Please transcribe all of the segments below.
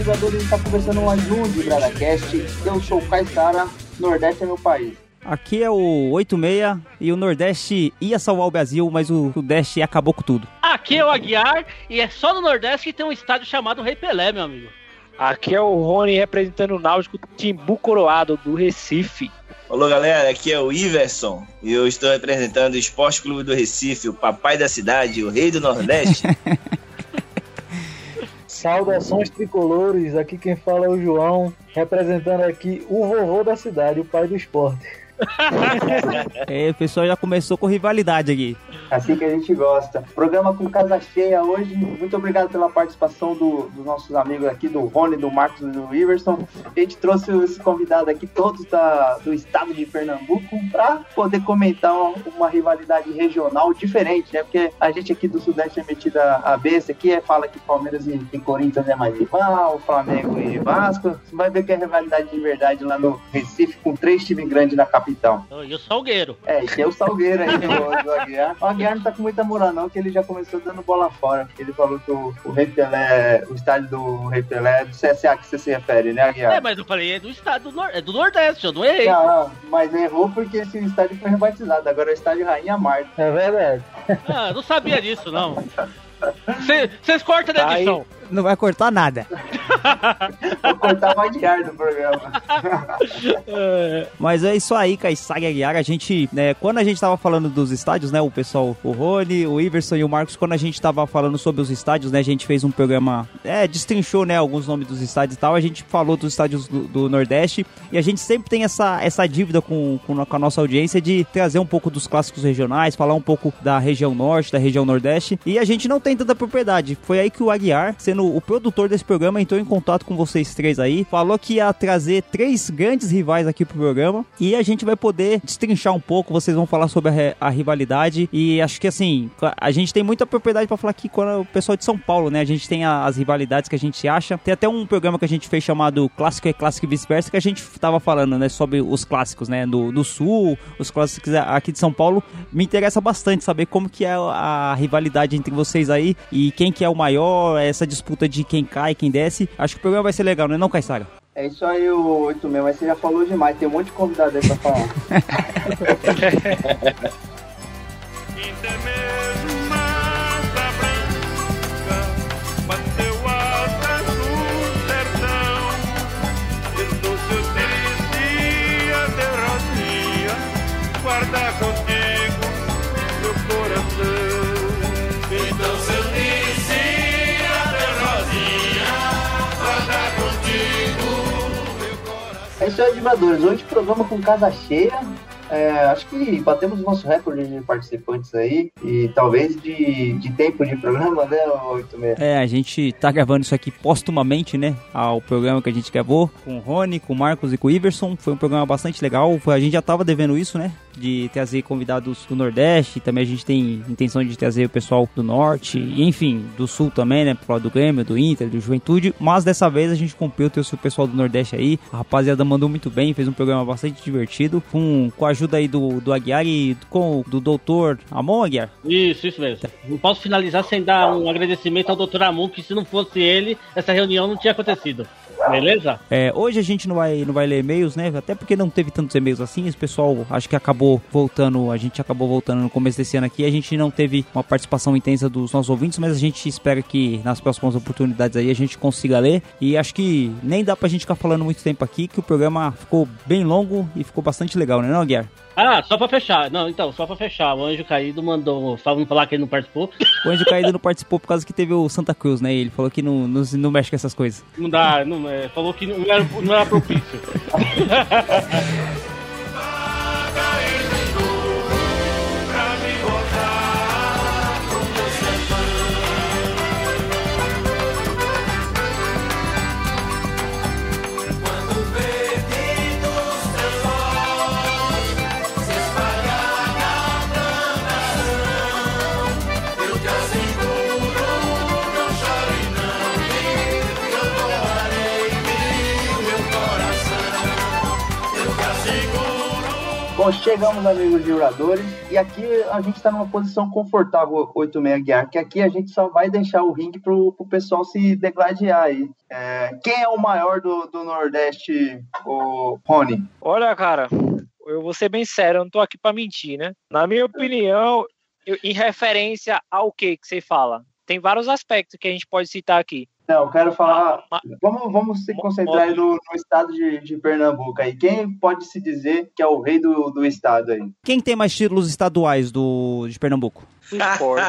Jogadores, a gente tá conversando mais um de BradaCast. Eu sou o Caissara, Nordeste é meu país. Aqui é o 86 e o Nordeste ia salvar o Brasil, mas o Sudeste acabou com tudo. Aqui é o Aguiar e é só no Nordeste que tem um estádio chamado Rei Pelé, meu amigo. Aqui é o Rony representando o Náutico Timbu Coroado do Recife. Alô galera, aqui é o Iverson e eu estou representando o Esporte Clube do Recife, o papai da cidade, o rei do Nordeste. Saudações tricolores, aqui quem fala é o João, representando aqui o vovô da cidade, o pai do esporte. é, o pessoal já começou com rivalidade aqui. Assim que a gente gosta. Programa com casa cheia hoje. Muito obrigado pela participação do, dos nossos amigos aqui, do Rony, do Marcos e do Iverson. A gente trouxe esse convidado aqui, todos da, do estado de Pernambuco, para poder comentar uma, uma, rivalidade regional diferente, né? Porque a gente aqui do Sudeste é metida a besta aqui, é, fala que Palmeiras e, e Corinthians é mais rival, Flamengo e Vasco. Você vai ver que é rivalidade de verdade lá no Recife, com três times grandes na capital. E o Salgueiro. É, e tem o Salgueiro aí do, do Aguiar. Aguiar não tá com muita moral, não, que ele já começou dando bola fora. Ele falou que o, o Rei Pelé, o estádio do Rei Pelé é do CSA que você se refere, né, Aguiar? É, mas eu falei, é do estado do, Nor é do Nordeste, eu não errei. Não, não, mas errou porque esse estádio foi rebatizado. Agora é o estádio Rainha Marta. É verdade. Ah, não sabia disso, não. Vocês cortam na edição. Aí não vai cortar nada. Vou cortar mais de ar do programa. Mas é isso aí, Kaysag Aguiar. A gente, né, quando a gente tava falando dos estádios, né, o pessoal, o Rony, o Iverson e o Marcos, quando a gente tava falando sobre os estádios, né, a gente fez um programa, é, destrinchou, né, alguns nomes dos estádios e tal. A gente falou dos estádios do, do Nordeste e a gente sempre tem essa, essa dívida com, com, com a nossa audiência de trazer um pouco dos clássicos regionais, falar um pouco da região Norte, da região Nordeste. E a gente não tem tanta propriedade. Foi aí que o Aguiar, sendo o produtor desse programa entrou em contato com vocês três aí, falou que ia trazer três grandes rivais aqui pro programa e a gente vai poder destrinchar um pouco, vocês vão falar sobre a, a rivalidade e acho que assim, a gente tem muita propriedade para falar aqui com o pessoal de São Paulo, né? A gente tem a, as rivalidades que a gente acha. Tem até um programa que a gente fez chamado Clássico é Clássico e Vice-Versa que a gente tava falando, né, sobre os clássicos, né, do, do Sul, os clássicos aqui de São Paulo. Me interessa bastante saber como que é a rivalidade entre vocês aí e quem que é o maior, essa disputa de quem cai, quem desce. Acho que o programa vai ser legal, não é não, Caissara? É isso aí, o 8 mesmo, mas você já falou demais, tem um monte de convidado aí pra falar. guarda aí, Divadores. Hoje programa com casa cheia. É, acho que batemos o nosso recorde de participantes aí e talvez de, de tempo de programa, né, 86? É, a gente tá gravando isso aqui póstumamente, né, ao programa que a gente gravou com o Rony, com o Marcos e com o Iverson. Foi um programa bastante legal. A gente já tava devendo isso, né, de trazer convidados do Nordeste. Também a gente tem intenção de trazer o pessoal do Norte, enfim, do Sul também, né, pro lado do Grêmio, do Inter, do Juventude. Mas dessa vez a gente cumpriu, trouxe o pessoal do Nordeste aí. A rapaziada mandou muito bem, fez um programa bastante divertido, com, com a ajuda aí do, do Aguiar e com do doutor Amon Aguiar. Isso, isso mesmo. Não posso finalizar sem dar um agradecimento ao doutor Amon, que se não fosse ele, essa reunião não tinha acontecido. Beleza? É, hoje a gente não vai, não vai ler e-mails, né? Até porque não teve tantos e-mails assim. Esse pessoal acho que acabou voltando. A gente acabou voltando no começo desse ano aqui. A gente não teve uma participação intensa dos nossos ouvintes, mas a gente espera que nas próximas oportunidades aí a gente consiga ler. E acho que nem dá pra gente ficar falando muito tempo aqui, que o programa ficou bem longo e ficou bastante legal, né, não, Guiar? Ah, só pra fechar. Não, então, só pra fechar. O Anjo Caído mandou. Vamos falar que ele não participou. O Anjo Caído não participou por causa que teve o Santa Cruz, né? Ele falou que não, não, não mexe com essas coisas. Não dá, não, é, falou que não era, não era propício. Bom, chegamos, amigos vibradores, e aqui a gente está numa posição confortável, 86 Guiar, que aqui a gente só vai deixar o ringue pro, pro pessoal se degladiar aí. É, quem é o maior do, do Nordeste, o Rony? Olha, cara, eu vou ser bem sério, eu não tô aqui pra mentir, né? Na minha opinião, eu- em referência ao que que você fala? Tem vários aspectos que a gente pode citar aqui. Não, eu quero falar. Vamos, vamos se concentrar aí no, no estado de, de Pernambuco aí. Quem pode se dizer que é o rei do, do estado aí? Quem tem mais títulos estaduais do, de Pernambuco? Do esporte.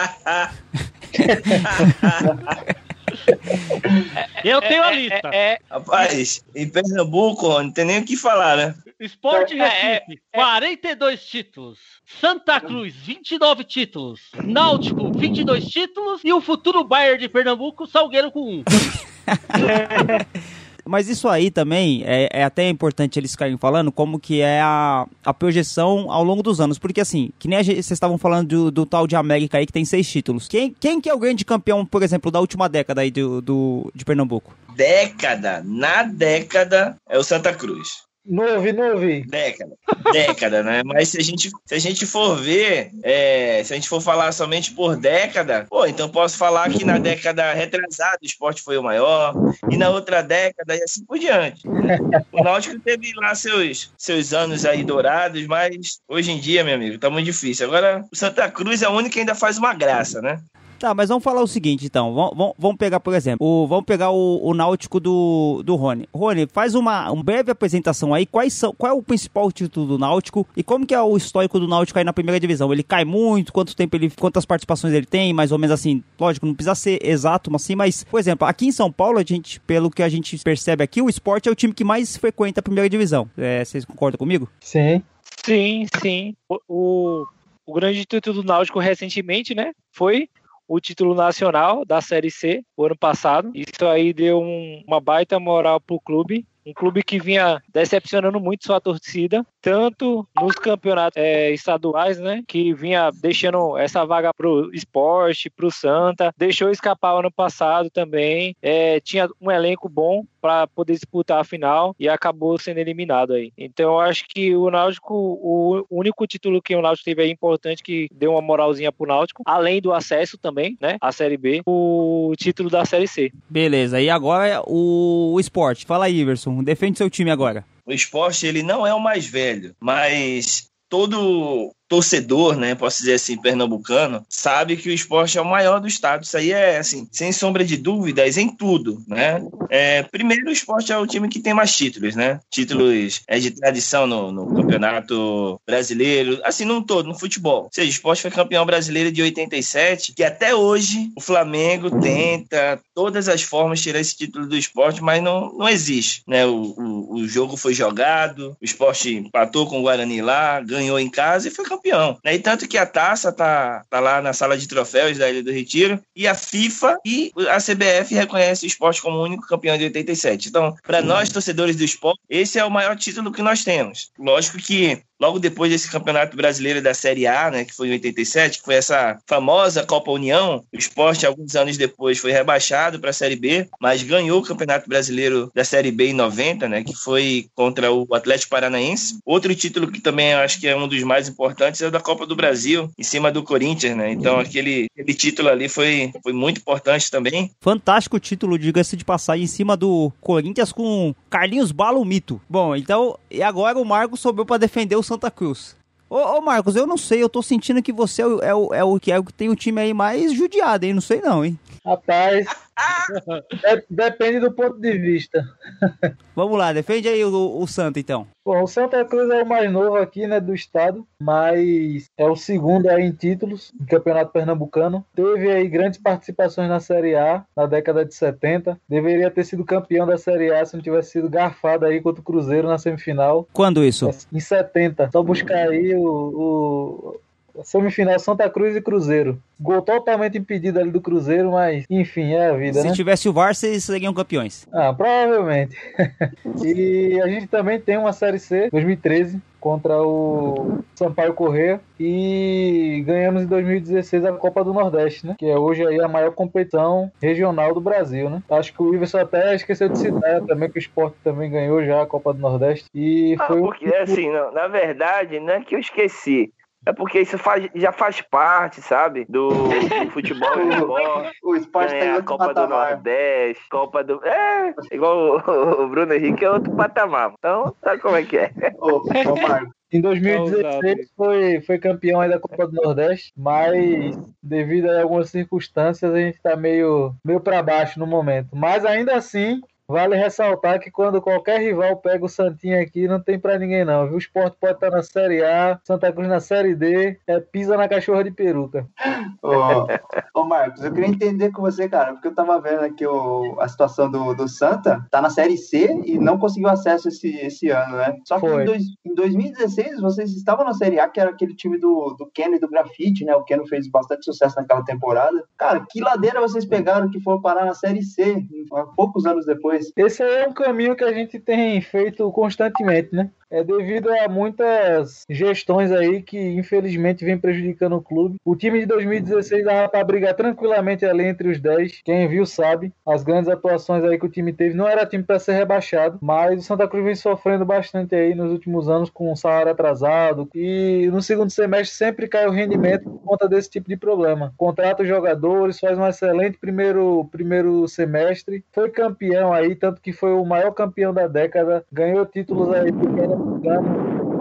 Eu tenho a É- lista. É, é, Rapaz, em Pernambuco, ó, não tem nem o que falar, né? Esporte É, Recife, 42 títulos. Santa Cruz, 29 títulos. Náutico, 22 títulos. E o futuro Bayern de Pernambuco, Salgueiro com 1. Mas isso aí também é, é até importante eles ficarem falando como que é a, a projeção ao longo dos anos. Porque assim, que nem vocês estavam falando do, do tal de América aí que tem seis títulos. Quem, quem que é o grande campeão, por exemplo, da última década aí do, do, de Pernambuco? Década, na década, é o Santa Cruz. Não ouvi. Década, década, né? Mas se a gente, se a gente for ver, é, se a gente for falar somente por década, pô, então posso falar que na década retrasada o esporte foi o maior, e na outra década e assim por diante. O Náutico teve lá seus, seus anos aí dourados, mas hoje em dia, meu amigo, tá muito difícil. Agora, o Santa Cruz é o único que ainda faz uma graça, né? Tá, mas vamos falar o seguinte, então. Vamos, vamos, vamos pegar, por exemplo, o, vamos pegar o, o Náutico do, do Rony. Rony, faz uma, uma breve apresentação aí. Quais são, qual é o principal título do Náutico e como que é o histórico do Náutico aí na primeira divisão? Ele cai muito? Quanto tempo ele, quantas participações ele tem? Mais ou menos assim, lógico, não precisa ser exato, mas assim, mas, por exemplo, aqui em São Paulo, a gente, pelo que a gente percebe aqui, o esporte é o time que mais frequenta a primeira divisão. É, vocês concordam comigo? Sim. sim, sim. O, o, o grande título do Náutico recentemente, né? Foi o título nacional da Série C, o ano passado. Isso aí deu um- uma baita moral pro clube. Um clube que vinha decepcionando muito sua torcida, tanto nos campeonatos eh, estaduais, né? Que vinha deixando essa vaga pro esporte, pro Santa, deixou escapar ano passado também. eh, tinha um elenco bom para poder disputar a final e acabou sendo eliminado aí. Então eu acho que o Náutico, o único título que o Náutico teve aí importante que deu uma moralzinha pro Náutico, além do acesso também, né? A Série B, o título da Série C. Beleza, e agora o esporte. Fala aí, Iverson, defende seu time agora. O esporte, ele não é o mais velho, mas todo torcedor, né, posso dizer assim, pernambucano, sabe que o esporte é o maior do estado. Isso aí é, assim, sem sombra de dúvidas, em tudo, né? É, primeiro, o esporte é o time que tem mais títulos, né? Títulos é de tradição no, no campeonato brasileiro, assim, num todo, no futebol. Ou seja, o esporte foi campeão brasileiro de 87, que até hoje o Flamengo tenta todas as formas tirar esse título do esporte, mas não, não existe, né? O, o, o jogo foi jogado, o esporte empatou com o Guarani lá, ganhou em casa e foi campeão. Né? E tanto que a taça tá, tá lá na sala de troféus da Ilha do Retiro, e a FIFA e a CBF reconhecem o esporte como o único campeão de 87. Então, para nós, torcedores do esporte, esse é o maior título que nós temos. Lógico que logo depois desse campeonato brasileiro da Série A, né, que foi em 87, que foi essa famosa Copa União, o esporte, alguns anos depois, foi rebaixado para a Série B, mas ganhou o Campeonato Brasileiro da Série B em 90, né, que foi contra o Atlético Paranaense. Outro título que também acho que é um dos mais importantes é o da Copa do Brasil, em cima do Corinthians, né? Então aquele, aquele título ali foi, foi muito importante também. Fantástico título, diga-se de passagem, em cima do Corinthians com Carlinhos Bala, o mito. Bom, então, e agora o Marcos sobrou pra defender o Santa Cruz. Ô, ô, Marcos, eu não sei, eu tô sentindo que você é o, é o, é o é o que tem o time aí mais judiado, hein? Não sei não, hein? Rapaz, de- depende do ponto de vista. Vamos lá, defende aí o, o Santa, então. Bom, o Santa Cruz é o mais novo aqui, né, do estado, mas é o segundo aí em títulos no Campeonato Pernambucano. Teve aí grandes participações na Série A na década de 70. Deveria ter sido campeão da Série A se não tivesse sido garfado aí contra o Cruzeiro na semifinal. Quando isso? Em 70. Só buscar aí o, o semifinal Santa Cruz e Cruzeiro. Gol totalmente impedido ali do Cruzeiro, mas enfim, é a vida, Se né? tivesse o VAR, vocês seriam campeões. Ah, provavelmente. e a gente também tem uma Série C 2013, contra o Sampaio Corrêa e ganhamos em 2016 a Copa do Nordeste, né? Que é hoje aí a maior competição regional do Brasil, né? Acho que o Iverson até esqueceu de citar também que o Sport também ganhou já a Copa do Nordeste e Ah, foi o porque assim, não, na verdade, não é que eu esqueci. É porque isso faz- já faz parte, sabe? Do, do futebol esporte. O esporte tá em Ganhar a Copa do patamar. Nordeste, Copa do. É, igual o, o Bruno Henrique é outro patamar. Então, sabe como é que é? Ô, ô Marco, Em Tá 2016 foi, foi campeão aí da Copa do Nordeste, mas devido a algumas circunstâncias a gente tá meio, meio para baixo no momento. Mas ainda assim, vale ressaltar que quando qualquer rival pega o Santinho aqui, não tem para ninguém não, viu? O Sport pode estar na Série A, Santa Cruz na Série D, é pisa na cachorra de peruca. Ô, ô, Marcos, eu queria entender com você, cara, porque eu tava vendo aqui o, a situação do, do Santa, tá na Série C e não conseguiu acesso esse, esse ano, né? Só que em, dois- em 2016 vocês estavam na Série A, que era aquele time do, do Keno e do Grafite, né? O Keno fez bastante sucesso naquela temporada. Cara, que ladeira vocês pegaram que foram parar na Série C, poucos anos depois? Esse é um caminho que a gente tem feito constantemente, né? É devido a muitas gestões aí que infelizmente vem prejudicando o clube. O time de 2016 dava para brigar tranquilamente ali entre os 10. Quem viu sabe. As grandes atuações aí que o time teve não era time para ser rebaixado, mas o Santa Cruz vem sofrendo bastante aí nos últimos anos com o salário atrasado e no segundo semestre sempre cai o rendimento por conta desse tipo de problema. Contrata os jogadores, faz um excelente primeiro primeiro semestre, foi campeão aí, tanto que foi o maior campeão da década, ganhou títulos aí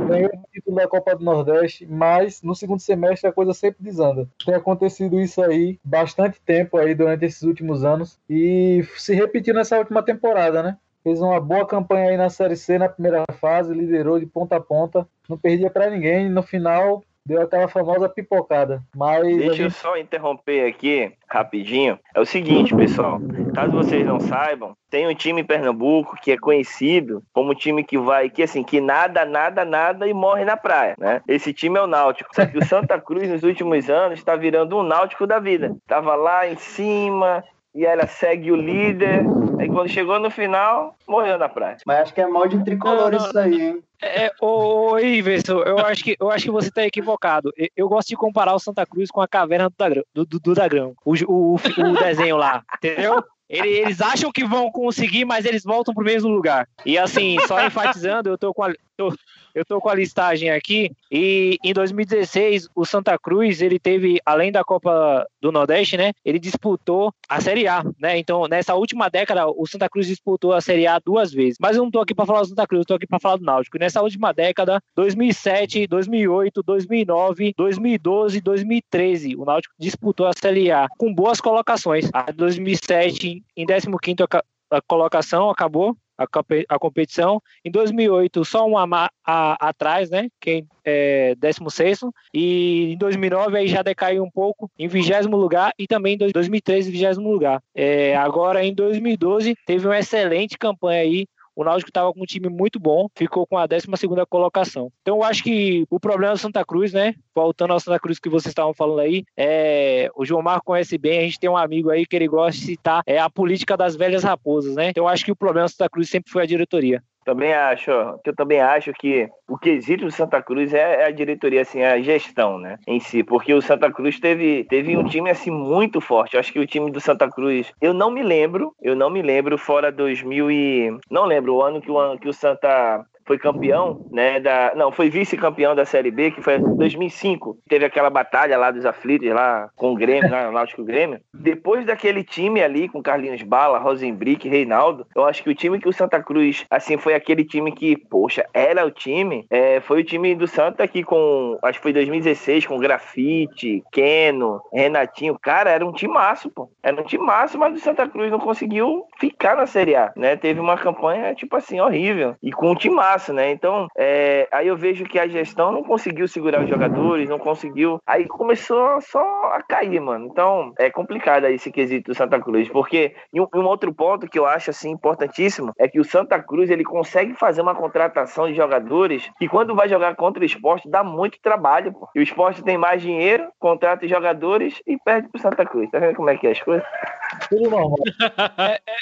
ganhou o título da Copa do Nordeste, mas no segundo semestre a coisa sempre desanda. Tem acontecido isso aí bastante tempo aí durante esses últimos anos e se repetiu nessa última temporada, né? Fez uma boa campanha aí na Série C na primeira fase, liderou de ponta a ponta, não perdia para ninguém, no final deu aquela famosa pipocada. Mas Deixa eu gente- só interromper aqui rapidinho. É o seguinte, pessoal. Caso vocês não saibam, tem um time em Pernambuco que é conhecido como um time que vai, que assim, que nada, nada, nada e morre na praia, né? Esse time é o Náutico. Só que o Santa Cruz nos últimos anos está virando um Náutico da vida. Tava lá em cima e ela segue o líder. Aí quando chegou no final, morreu na praia. Mas acho que é mal de tricolor Não, não, isso aí, hein? É, ô, ô Iverson, eu acho que eu acho que você tá equivocado. Eu, eu gosto de comparar o Santa Cruz com a caverna do Dagrão, do, do, do Dagrão. O, o, o desenho lá, entendeu? Ele- Eles acham que vão conseguir, mas eles voltam pro mesmo lugar. E assim, só enfatizando, eu tô com a, tô- eu tô com a listagem aqui. E em 2016, o Santa Cruz, ele teve, além da Copa do Nordeste, né? Ele disputou a Série A, né? Então, nessa última década, o Santa Cruz disputou a Série A duas vezes. Mas eu não tô aqui para falar do Santa Cruz, eu tô aqui para falar do Náutico. E nessa última década, 2007, 2008, 2009, 2012, 2013, o Náutico disputou a Série A com boas colocações. A 2007 em 15º aca- a colocação acabou a, a competição. Em 2008, só um a, a- atrás, né? Quem é 16 e em 2009 aí já decaiu um pouco em 20 lugar e também em 2013 20 lugar. É, agora em 2012 teve uma excelente campanha aí. O Náutico estava com um time muito bom, ficou com a 12 colocação. Então eu acho que o problema do Santa Cruz, né? Voltando ao Santa Cruz que vocês estavam falando aí, é, o João Marco conhece bem, a gente tem um amigo aí que ele gosta de citar, é a política das velhas raposas, né? Então eu acho que o problema do Santa Cruz sempre foi a diretoria. Também acho, que eu também acho que o quesito do Santa Cruz é, é a diretoria, assim, a gestão, né, em si, porque o Santa Cruz teve, teve um time, assim, muito forte, eu acho que o time do Santa Cruz, eu não me lembro, eu não me lembro, fora 2000 e... não lembro, o ano que o, ano que o Santa foi campeão, né, da, não, foi vice-campeão da Série B, que foi em 2005, teve aquela batalha lá dos aflitos, lá com o Grêmio, lá no Náutico Grêmio, depois daquele time ali, com Carlinhos Bala, Rosenbrick, Reinaldo, eu acho que o time que o Santa Cruz, assim, foi aquele time que, poxa, era o time, é, foi o time do Santa que com, acho que foi 2016, com Grafite, Keno, Renatinho, cara, era um timaço, pô, era um timaço, mas o Santa Cruz não conseguiu ficar na Série A, né, teve uma campanha, tipo assim, horrível, e com um timaço, né, então, é, aí eu vejo que a gestão não conseguiu segurar os jogadores, não conseguiu, aí começou só a cair, mano, então, é complicado aí esse quesito do Santa Cruz, porque e um, um outro ponto que eu acho, assim, importantíssimo, é que o Santa Cruz, ele consegue fazer uma contratação de jogadores que quando vai jogar contra o esporte, dá muito trabalho, pô. E o esporte tem mais dinheiro, contrata os jogadores e perde pro Santa Cruz, tá vendo como é que é as coisas? Tudo normal.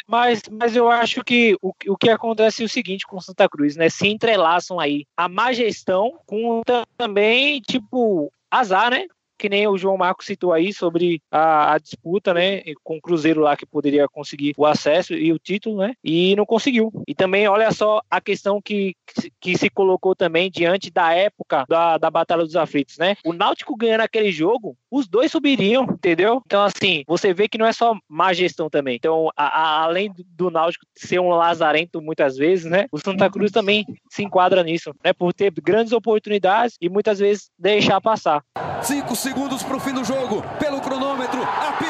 Mas, mas eu acho que o, o que acontece é o seguinte com o Santa Cruz, né? Sempre entrelaçam aí a má gestão com também, tipo, azar, né? que nem o João Marcos citou aí sobre a, a, disputa, né, com o Cruzeiro lá que poderia conseguir o acesso e o título, né, e não conseguiu. E também, olha só a questão que, que se colocou também diante da época da, da Batalha dos Aflitos, né, o Náutico ganhando aquele jogo, os dois subiriam, entendeu? Então, assim, você vê que não é só má gestão também. Então, a, a, além do Náutico ser um lazarento muitas vezes, né, o Santa Cruz também se enquadra nisso, né, por ter grandes oportunidades e muitas vezes deixar passar. Cinco segundos para o fim do jogo. Pelo cronômetro, apita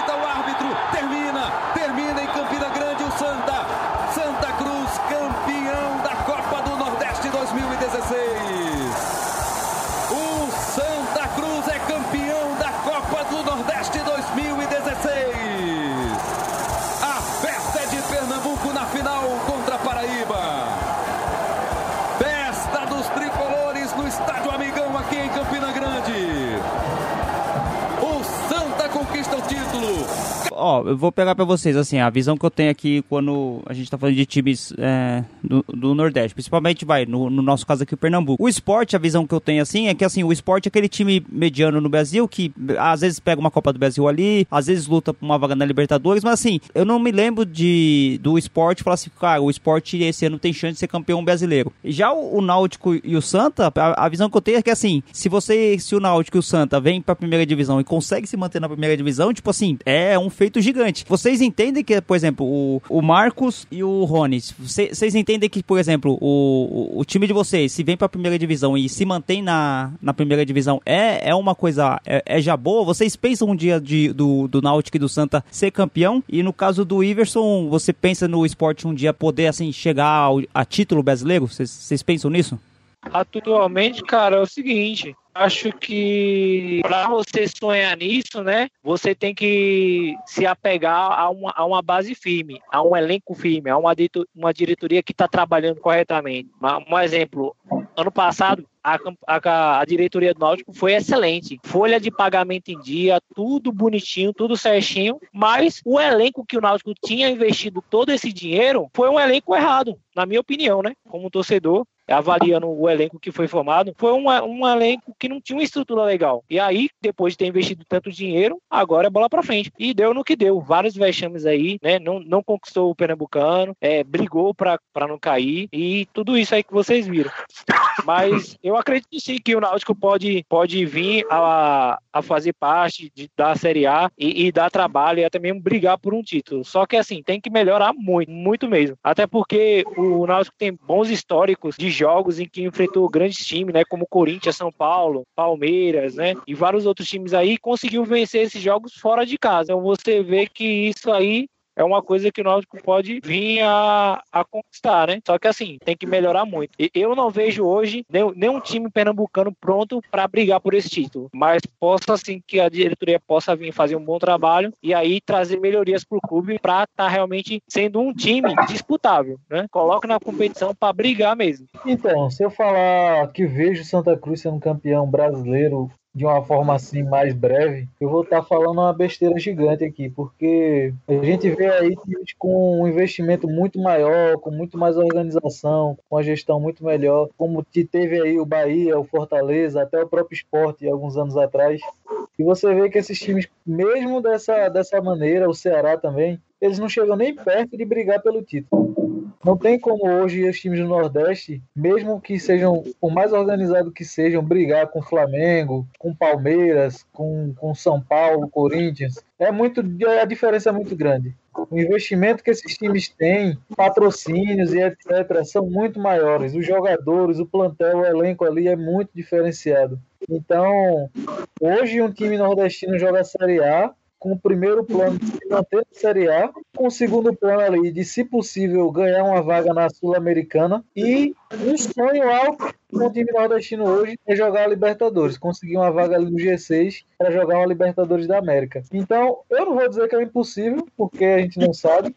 Ó, eu vou pegar pra vocês, assim, a visão que eu tenho aqui quando a gente tá falando de times é, do, do Nordeste, principalmente, vai, no, no nosso caso aqui, o Pernambuco. O esporte, a visão que eu tenho, assim, é que, assim, o esporte é aquele time mediano no Brasil que às vezes pega uma Copa do Brasil ali, às vezes luta por uma vaga na Libertadores, mas, assim, eu não me lembro de do esporte falar assim, cara, o esporte esse ano tem chance de ser campeão brasileiro. Já o, o Náutico e o Santa, a, a visão que eu tenho é que, assim, se você, se o Náutico e o Santa vêm pra primeira divisão e consegue se manter na primeira divisão, tipo assim, é um feito gigante. Vocês entendem que, por exemplo, o, o Marcos e o Rony, vocês entendem que, por exemplo, o, o, o time de vocês, se vem pra primeira divisão e se mantém na, na primeira divisão, é, é uma coisa, é, é já boa? Vocês pensam um dia de, do, do Náutico e do Santa ser campeão? E no caso do Iverson, você pensa no esporte um dia poder, assim, chegar ao, a título brasileiro? Vocês pensam nisso? Atualmente, cara, é o seguinte. Acho que para você sonhar nisso, né? Você tem que se apegar a uma, a uma base firme, a um elenco firme, a uma, uma diretoria que está trabalhando corretamente. Um exemplo, ano passado a, a, a diretoria do Náutico foi excelente. Folha de pagamento em dia, tudo bonitinho, tudo certinho, mas o elenco que o Náutico tinha investido todo esse dinheiro foi um elenco errado, na minha opinião, né? Como torcedor, avaliando o elenco que foi formado, foi um, um elenco que não tinha uma estrutura legal. E aí, depois de ter investido tanto dinheiro, agora é bola pra frente. E deu no que deu. Vários vexames aí, né? Não, não conquistou o Pernambucano, é, brigou pra não cair e tudo isso aí que vocês viram. Mas eu acredito sim que o Náutico pode, pode vir a, a fazer parte de, da Série A e, e dar trabalho e até mesmo brigar por um título. Só que assim, tem que melhorar muito, muito mesmo. Até porque o Náutico tem bons históricos de jogos em que enfrentou grandes times, né, como Corinthians, São Paulo, Palmeiras, né, e vários outros times aí, conseguiu vencer esses jogos fora de casa. Então você vê que isso aí é uma coisa que o Náutico pode vir a, a conquistar, né? Só que assim, tem que melhorar muito. E eu não vejo hoje nenhum, nenhum time pernambucano pronto para brigar por esse título, mas possa assim que a diretoria possa vir fazer um bom trabalho e aí trazer melhorias para o clube para estar realmente sendo um time disputável, né? Coloca na competição para brigar mesmo. Então, se eu falar que vejo Santa Cruz sendo campeão brasileiro de uma forma assim mais breve, eu vou estar falando uma besteira gigante aqui, porque a gente vê aí times com um investimento muito maior, com muito mais organização, com uma gestão muito melhor, como que teve aí o Bahia, o Fortaleza, até o próprio esporte alguns anos atrás. E você vê que esses times, mesmo dessa, dessa maneira, o Ceará também, eles não chegam nem perto de brigar pelo título. Não tem como hoje os times do Nordeste, mesmo que sejam, por mais organizados que sejam, brigar com Flamengo, com Palmeiras, com, com São Paulo, Corinthians. É muito, a diferença é muito grande. O investimento que esses times têm, patrocínios e etc., são muito maiores. Os jogadores, o plantel, o elenco ali é muito diferenciado. Então, hoje um time nordestino joga a Série A com o primeiro plano de manter na Série A, com o segundo plano ali de, se possível, ganhar uma vaga na Sul-Americana e um sonho alto com o time nordestino hoje é jogar a Libertadores, conseguir uma vaga ali no G6 para jogar uma Libertadores da América. Então, eu não vou dizer que é impossível, porque a gente não sabe,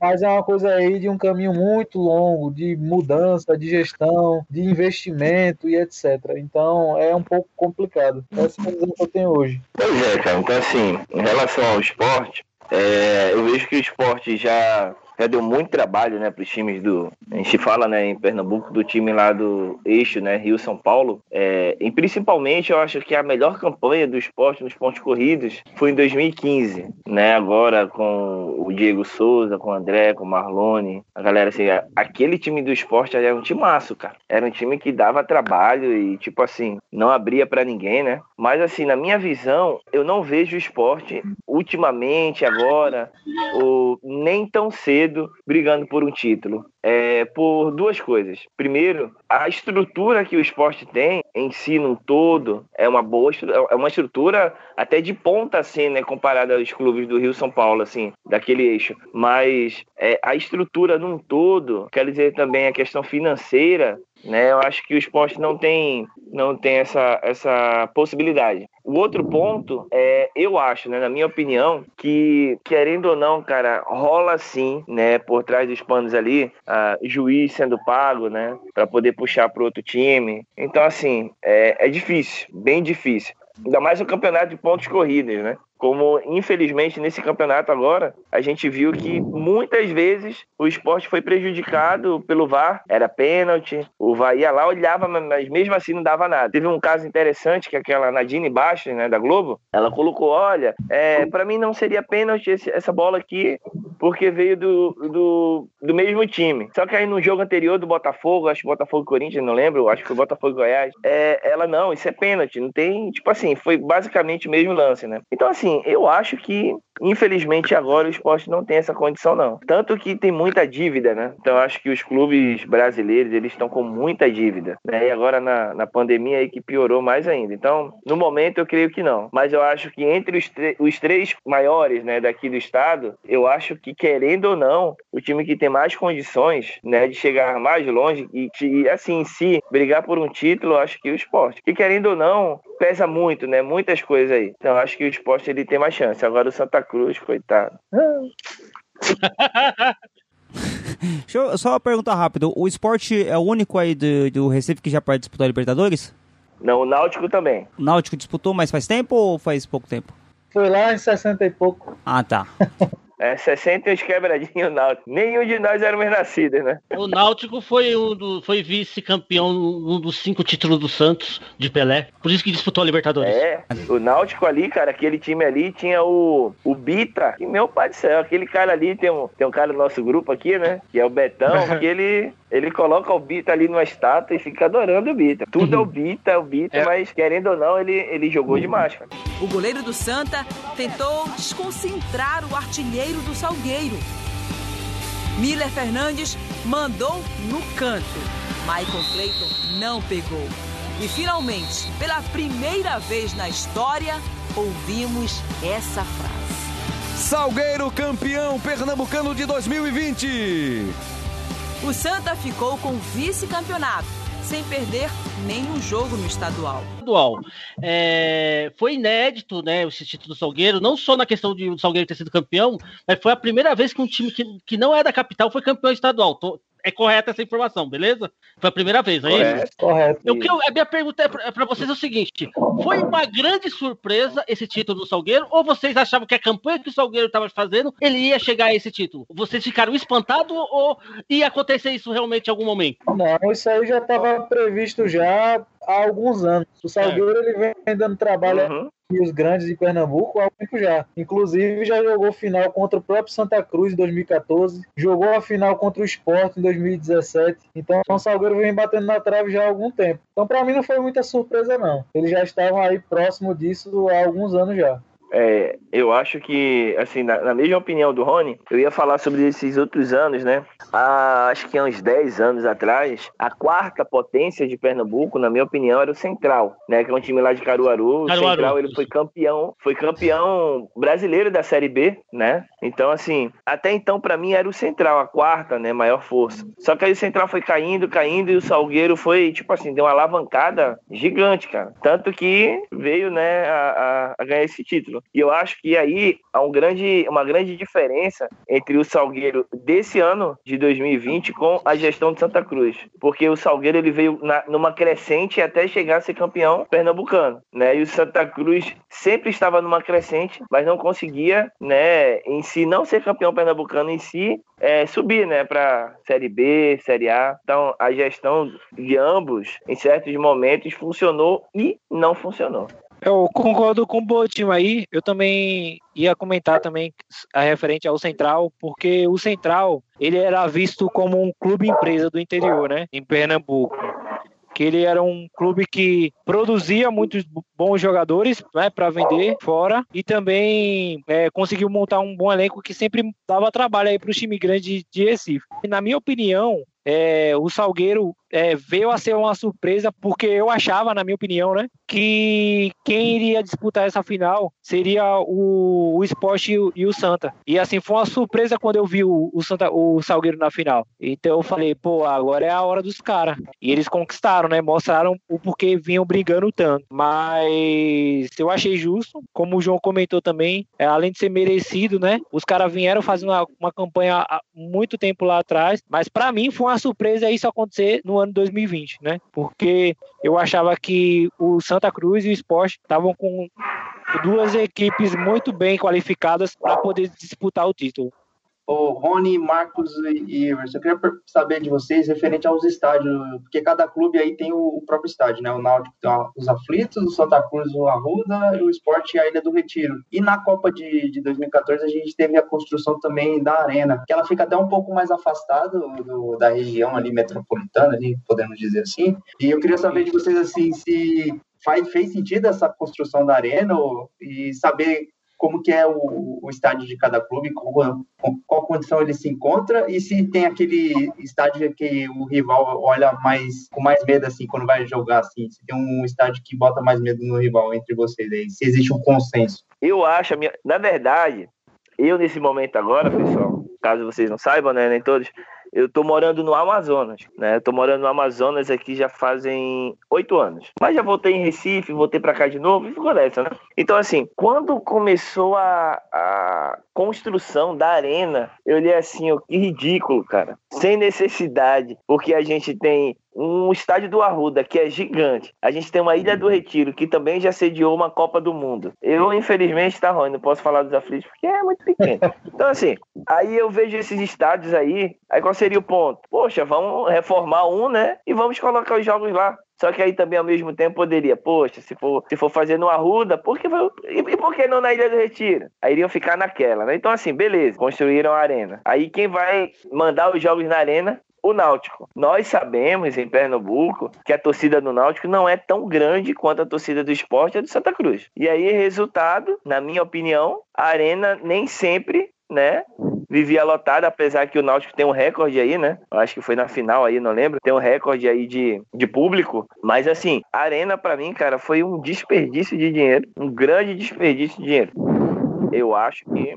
mas é uma coisa aí de um caminho muito longo, de mudança, de gestão, de investimento e etc. Então, é um pouco complicado. Essa é a visão que eu tenho hoje. Pois é, cara. Então, assim, em relação ao esporte, é, eu vejo que o esporte já já deu muito trabalho, né, para os times do. A gente fala, né, em Pernambuco, do time lá do eixo, né, Rio São Paulo. É, e principalmente, eu acho que a melhor campanha do esporte nos pontos corridos foi em 2015, né, agora com o Diego Souza, com o André, com o Marlone, a galera assim, aquele time do esporte era um timaço, cara. Era um time que dava trabalho e, tipo assim, não abria para ninguém, né? Mas, assim, na minha visão, eu não vejo o esporte ultimamente, agora, ou nem tão cedo, brigando por um título. É, por duas coisas. Primeiro, a estrutura que o esporte tem em si, num todo, é uma boa é uma estrutura até de ponta, assim, né, comparada aos clubes do Rio São Paulo, assim, daquele eixo. Mas é, a estrutura num todo, quer dizer também a questão financeira, né? Eu acho que o esporte não tem, não tem essa, essa possibilidade. O outro ponto é, eu acho, né, na minha opinião, que querendo ou não, cara, rola sim, né, por trás dos panos ali, a juiz sendo pago, né, para poder puxar para outro time. Então, assim, é, é difícil, bem difícil. Ainda mais o campeonato de pontos corridos, né? Como, infelizmente, nesse campeonato agora, a gente viu que muitas vezes o esporte foi prejudicado pelo VAR, era pênalti, o VAR ia lá, olhava, mas mesmo assim não dava nada. Teve um caso interessante que aquela Nadine Bastos, né, da Globo, ela colocou: olha, é, para mim não seria pênalti essa bola aqui, porque veio do, do, do mesmo time. Só que aí no jogo anterior do Botafogo, acho que Botafogo e Corinthians, não lembro, acho que foi Botafogo e Goiás, é, ela não, isso é pênalti, não tem, tipo assim, foi basicamente o mesmo lance, né? Então, assim, eu acho que, infelizmente, agora o esporte não tem essa condição, não. Tanto que tem muita dívida, né? Então, acho que os clubes brasileiros, eles estão com muita dívida, né? E agora, na, na pandemia, aí que piorou mais ainda. Então, no momento, eu creio que não. Mas eu acho que entre os, os três maiores, né, daqui do estado, eu acho que, querendo ou não, o time que tem mais condições, né, de chegar mais longe e, e assim, em si, brigar por um título, eu acho que o esporte. Que, querendo ou não, pesa muito, né? Muitas coisas aí. Então, eu acho que o esporte, ele tem mais chance. Agora, o Santa Cruz, coitado. Deixa eu só uma pergunta rápida. O esporte é o único aí do, do Recife que já disputou a Libertadores? Não, o Náutico também. O Náutico disputou, mas faz tempo ou faz pouco tempo? Foi lá em 60 e pouco. Ah, tá. É, 60 e uns quebradinhos Náutico. Nenhum de nós éramos nascidos, né? O Náutico foi, um do, foi vice-campeão um dos cinco títulos do Santos de Pelé. Por isso que disputou a Libertadores. É, o Náutico ali, cara, aquele time ali tinha o, o Bita. E meu pai do céu, aquele cara ali, tem um, tem um cara do nosso grupo aqui, né? Que é o Betão, que ele, ele coloca o Bita ali numa estátua e fica adorando o Bita. Tudo é o Bita, é o Bita, É. mas querendo ou não, ele, ele jogou demais, cara. O goleiro do Santa tentou desconcentrar o artilheiro do Salgueiro. Miller Fernandes mandou no canto. Michael Clayton não pegou. E finalmente, pela primeira vez na história, ouvimos essa frase. Salgueiro campeão pernambucano de 2020. O Santa ficou com vice-campeonato, sem perder nenhum jogo no estadual. estadual. É, foi inédito, né, esse título do Salgueiro, não só na questão de o Salgueiro ter sido campeão, mas foi a primeira vez que um time que, que não é da capital foi campeão estadual. Tô- é correta essa informação, beleza? Foi a primeira vez, é isso? Correto. Correto. Eu, que eu- a minha pergunta é pra, é vocês é o seguinte: foi uma grande surpresa esse título do Salgueiro? Ou vocês achavam que a campanha que o Salgueiro estava fazendo ele ia chegar a esse título? Vocês ficaram espantados ou ia acontecer isso realmente em algum momento? Não, isso aí já estava previsto já há alguns anos. O Salgueiro ele vem dando trabalho Uhum. E grandes de Pernambuco há tempo já. Inclusive já jogou final contra o próprio Santa Cruz em 2014, jogou a final contra o Sport em 2017. Então o Salgueiro vem batendo na trave já há algum tempo. Então para mim não foi muita surpresa não. Eles já estavam aí próximo disso há alguns anos já. É, eu acho que, assim, na, na mesma opinião do Rony, eu ia falar sobre esses outros anos, né? Há, acho que há uns 10 anos atrás, a quarta potência de Pernambuco, na minha opinião, era o Central, né? Que é um time lá de Caruaru. O Caruaru, Central, ele foi campeão, foi campeão brasileiro da Série B, né? Então, assim, até então, pra mim, era o Central, a quarta, né? Maior força. Só que aí o Central foi caindo, caindo, e o Salgueiro foi, tipo assim, deu uma alavancada gigante, cara. Tanto que veio, né, a, a- a ganhar esse título. E eu acho que aí há um grande, uma grande diferença entre o Salgueiro desse ano, de 2020, com a gestão de Santa Cruz. Porque o Salgueiro ele veio na, numa crescente até chegar a ser campeão pernambucano. Né? E o Santa Cruz sempre estava numa crescente, mas não conseguia, né, em si, não ser campeão pernambucano em si, é, subir né, para Série B, Série A. Então, a gestão de ambos, em certos momentos, funcionou e não funcionou. Eu concordo com o Botinho aí. Eu também ia comentar também a referente ao Central, porque o Central ele era visto como um clube empresa do interior, né, em Pernambuco. Que ele era um clube que produzia muitos bons jogadores né, para vender fora e também é, conseguiu montar um bom elenco que sempre dava trabalho aí para o time grande de Recife. E, na minha opinião, é, o Salgueiro é, veio a ser uma surpresa, porque eu achava, na minha opinião, né, que quem iria disputar essa final seria o, o Sport e o, e o Santa. E assim, foi uma surpresa quando eu vi o, o, Santa, o Salgueiro na final. Então eu falei, pô, agora é a hora dos caras. E eles conquistaram, né? Mostraram o porquê vinham brigando tanto. Mas eu achei justo, como o João comentou também, é, além de ser merecido, né? Os caras vieram fazendo uma, uma campanha há muito tempo lá atrás, mas para mim foi uma surpresa isso acontecer no ano 2020, né? Porque eu achava que o Santa Cruz e o Sport estavam com duas equipes muito bem qualificadas para poder disputar o título. Ô, Rony, Marcos e Iverson, eu queria saber de vocês referente aos estádios, porque cada clube aí tem o, o próprio estádio, né? O Náutico tem os Aflitos, o Santa Cruz, o Arruda, e o Sport a Ilha do Retiro. E na Copa de, de 2014 a gente teve a construção também da Arena, que ela fica até um pouco mais afastada da região ali metropolitana, ali, podemos dizer assim. E eu queria saber de vocês, assim, se faz, fez sentido essa construção da Arena ou- e saber como que é o, o estádio de cada clube, qual, qual condição ele se encontra e se tem aquele estádio que o rival olha mais com mais medo assim quando vai jogar assim, se tem um estádio que bota mais medo no rival entre vocês aí, se existe um consenso. Eu acho, minha... na verdade, eu nesse momento agora, pessoal, caso vocês não saibam, né, nem todos, eu tô morando no Amazonas, né? Eu tô morando no Amazonas aqui já fazem oito anos. Mas já voltei em Recife, voltei pra cá de novo e ficou nessa, né? Então, assim, quando começou a, a construção da arena, eu olhei assim, ó, que ridículo, cara. Sem necessidade, porque a gente tem um estádio do Arruda, que é gigante. A gente tem uma Ilha do Retiro, que também já sediou uma Copa do Mundo. Eu, infelizmente, tá ruim, não posso falar dos aflitos, porque é muito pequeno. Então, assim, aí eu vejo esses estádios aí, aí qual seria o ponto? Poxa, vamos reformar um, né? E vamos colocar os jogos lá. Só que aí também, ao mesmo tempo, poderia, poxa, se for, se for fazer no Arruda, por que, e, e por que não na Ilha do Retiro? Aí iriam ficar naquela, né? Então, assim, beleza, construíram a arena. Aí quem vai mandar os jogos na arena o Náutico. Nós sabemos em Pernambuco que a torcida do Náutico não é tão grande quanto a torcida do esporte e do Santa Cruz. E aí, resultado, na minha opinião, a arena nem sempre, né? Vivia lotada, apesar que o Náutico tem um recorde aí, né? Acho que foi na final aí, não lembro. Tem um recorde aí de, de público. Mas assim, a arena pra mim, cara, foi um desperdício de dinheiro. Um grande desperdício de dinheiro. Eu acho que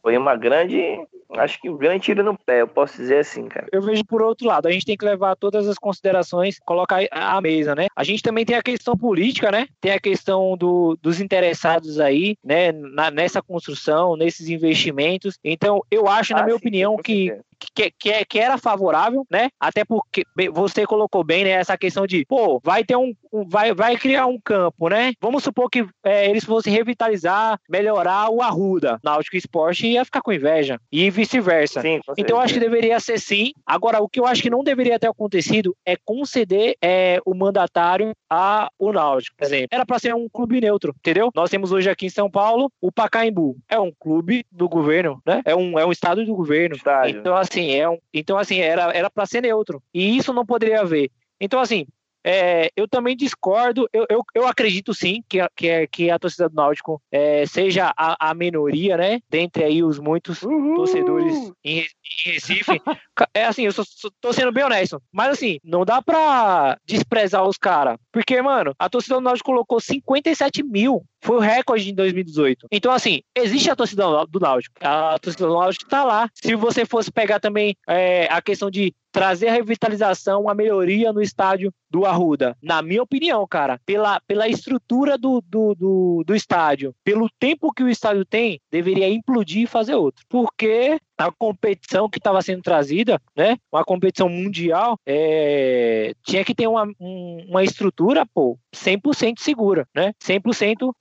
foi uma grande. Acho que um grande tiro no pé, eu posso dizer assim, cara. Eu vejo por outro lado, a gente tem que levar todas as considerações, colocar à mesa, né? A gente também tem a questão política, né? Tem a questão do, dos interessados aí, né? Na- nessa construção, nesses investimentos. Então, eu acho, na Ah, minha sim, opinião, que. Que, que, que era favorável, né? Até porque você colocou bem, né? Essa questão de, pô, vai ter um, um- vai, vai criar um campo, né? Vamos supor que é, eles fossem revitalizar, melhorar o Arruda, Náutico Esporte ia ficar com inveja e vice-versa. Então eu acho que deveria ser sim. Agora, o que eu acho que não deveria ter acontecido é conceder é, o mandatário a o Náutico. Por exemplo, era para ser um clube neutro, entendeu? Nós temos hoje aqui em São Paulo o Pacaembu. É um clube do governo, né? É um, é um estado do governo. Estádio. Então, assim, é um, então, assim era era para ser neutro. E isso não poderia haver. Então, assim, é, eu também discordo. Eu, eu, eu acredito sim que a, que, a- que a torcida do Náutico é, seja a, a minoria, né? Dentre aí os muitos torcedores em, em Recife. É assim, eu só, só tô sendo bem honesto. Mas assim, não dá pra desprezar os caras. Porque, mano, a torcida do Náutico colocou 57 mil foi o recorde em 2018. Então, assim, existe a torcida do Náutico. A torcida do Náutico tá lá. Se você fosse pegar também é, a questão de trazer a revitalização, a melhoria no estádio do Arruda. Na minha opinião, cara, pela, pela estrutura do, do, do, do estádio, pelo tempo que o estádio tem, deveria implodir e fazer outro. Porque a competição que estava sendo trazida, né, uma competição mundial, é, tinha que ter uma, um, uma estrutura, pô, 100% segura, né, 100%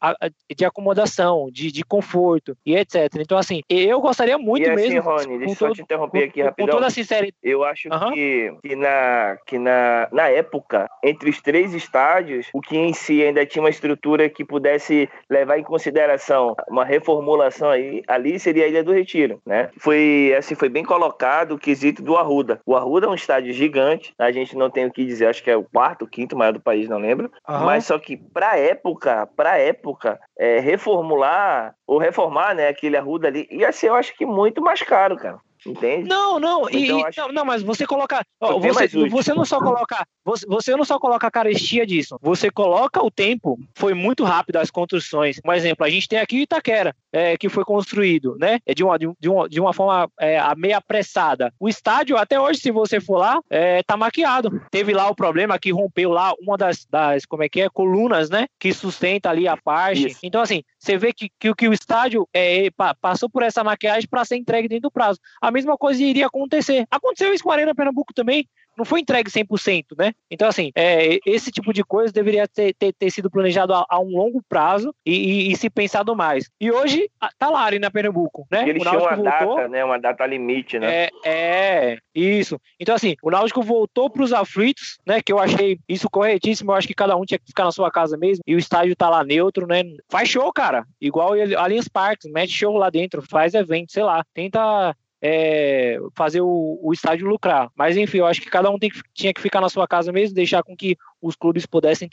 de acomodação, de, de conforto e etc. Então, assim, eu gostaria muito e assim, mesmo. Rony, deixa eu só todo- te interromper aqui com, rapidão. com toda a sinceridade. Eu acho que, que, na, que na, na época, entre os três estádios, o que em si ainda tinha uma estrutura que pudesse levar em consideração uma reformulação aí, ali seria a Ilha do Retiro, né? Foi, assim, foi bem colocado o quesito do Arruda. O Arruda é um estádio gigante, a gente não tem o que dizer, acho que é o quarto, quinto maior do país, não lembro. Aham. Mas só que pra época, pra época, é, reformular ou reformar, né, aquele Arruda ali, ia ser, eu acho que muito mais caro, cara. Entende? Não, não, Então, e- acho não, não, mas você coloca, ó, você, você não só coloca, você, você não só coloca a carestia disso, você coloca o tempo, foi muito rápido as construções. Um exemplo, a gente tem aqui o Itaquera, é, que foi construído, né, é de uma, de, um- uma, de uma forma é, meio apressada. O estádio, até hoje, se você for lá, é, tá maquiado. Teve lá o problema que rompeu lá uma das, das como é que é, colunas, né, que sustenta ali a parte. Isso. Então, assim, você vê que, que, o- que o estádio é, pa- passou por essa maquiagem para ser entregue dentro do prazo. A mesma coisa iria acontecer. Aconteceu isso com a Arena Pernambuco também. Não foi entregue 100%, né? Então, assim, é, esse tipo de coisa deveria ter, ter, ter sido planejado a, a um longo prazo e, e- e se pensado mais. E hoje, tá lá a Arena Pernambuco, né? Eles tinham uma voltou. data, né? Uma data limite, né? É, é, isso. Então, assim, o Náutico voltou para os aflitos, né? Que eu achei isso corretíssimo. Eu acho que cada um tinha que ficar na sua casa mesmo. E o estádio tá lá neutro, né? Faz show, cara. Igual Allianz Parques, mete show lá dentro, faz evento, sei lá. Tenta. É, fazer o, o estádio lucrar. Mas enfim, eu acho que cada um que- tinha que ficar na sua casa mesmo, deixar com que os clubes pudessem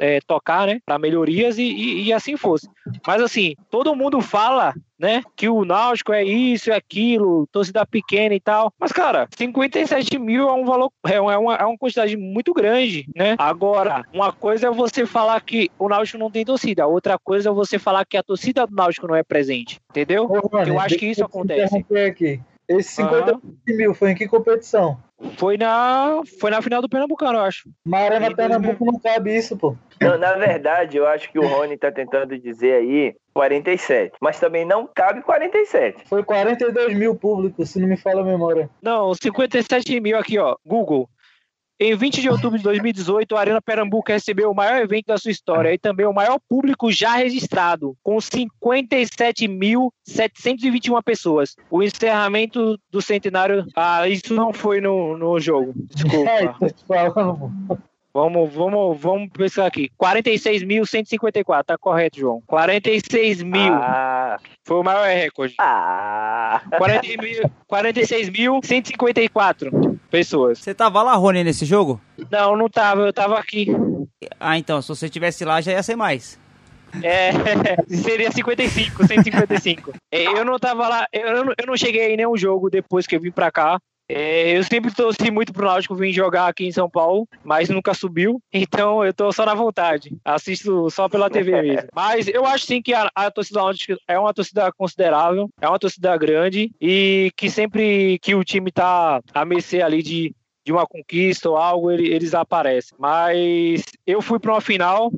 é, tocar, né, para melhorias e, e- e assim fosse. Mas assim, todo mundo fala, né, que o Náutico é isso, é aquilo, torcida pequena e tal. Mas cara, 57 mil é um valor, é uma, é uma, é uma quantidade muito grande, né? Agora, uma coisa é você falar que o Náutico não tem torcida, outra coisa é você falar que a torcida do Náutico não é presente, entendeu? Ô, Rony, Eu acho que isso acontece. aqui. Esse 50 Aham. mil foi em que competição? Foi na, foi na final do Pernambucano, eu acho. Na Arena Em Pernambuco não cabe isso, pô. Não, na verdade, eu acho que o Rony tá tentando dizer aí 47. Mas também não cabe 47. Foi 42 mil públicos, se não me falha a memória. Não, 57 mil aqui, ó. Google. Em 20 de outubro de 2018, a Arena Pernambuco recebeu o maior evento da sua história e também o maior público já registrado, com 57.721 pessoas. O encerramento do centenário. Ah, isso não foi no, no jogo. Desculpa. te falando, pô. Vamos, vamos, vamos pensar aqui. 46.154, tá correto, João. 46 mil. Ah, Foi o maior recorde. ah. 40 mil- 46.154 pessoas. Você tava lá, Rony, nesse jogo? Não, não tava, eu tava aqui. Ah, então, se você tivesse lá, já ia ser mais. É, seria 55, 155. É, Eu não tava lá, eu não, eu não cheguei em nenhum jogo depois que eu vim pra cá. É, eu sempre torci muito pro Náutico vir jogar aqui em São Paulo, mas nunca subiu. Então eu tô só na vontade. Assisto só pela TV mesmo. Mas eu acho sim que a, a torcida Náutico é uma torcida considerável, é uma torcida grande e que sempre que o time tá a mercê ali de de uma conquista ou algo, ele- eles aparecem. Mas eu fui para uma final,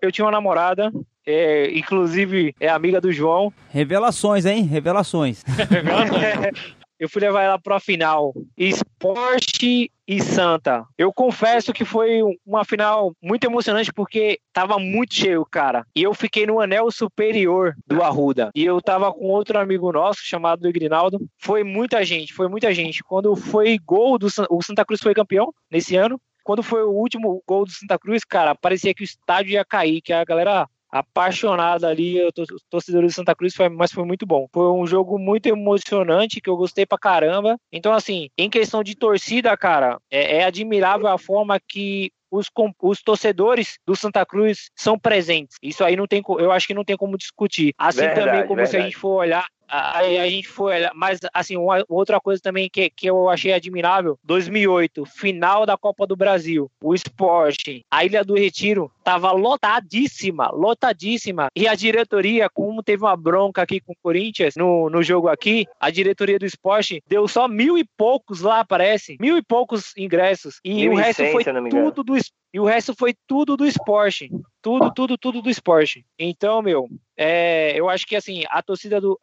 eu tinha uma namorada, é, inclusive é amiga do João. Revelações, hein? Revelações. eu fui levar ela para a final. Esporte e Santa. Eu confesso que foi uma final muito emocionante porque tava muito cheio, cara. E eu fiquei no anel superior do Arruda. E eu tava com outro amigo nosso chamado Igrinaldo. Foi muita gente, foi muita gente. Quando foi gol do o Santa Cruz foi campeão nesse ano. Quando foi o último gol do Santa Cruz, cara, parecia que o estádio ia cair, que a galera apaixonada ali, eu tô- torcedores de Santa Cruz, foi, mas foi muito bom. Foi um jogo muito emocionante, que eu gostei pra caramba. Então, assim, em questão de torcida, cara, é, é admirável a forma que os, os torcedores do Santa Cruz são presentes. Isso aí não tem, eu acho que não tem como discutir. Assim Verdade, também como se a verdade. gente for olhar Aí a gente foi, mas assim, uma, outra coisa também que, que eu achei admirável, 2008, final da Copa do Brasil, o esporte, a Ilha do Retiro tava lotadíssima, lotadíssima, e a diretoria, como teve uma bronca aqui com o Corinthians no, no jogo aqui, a diretoria do esporte deu só mil e poucos lá, parece, mil e poucos ingressos, e o resto 1.100, foi tudo do es- e o resto foi tudo do esporte. Tudo, tudo, tudo do esporte. Então, meu, é, eu acho que assim, a torcida do.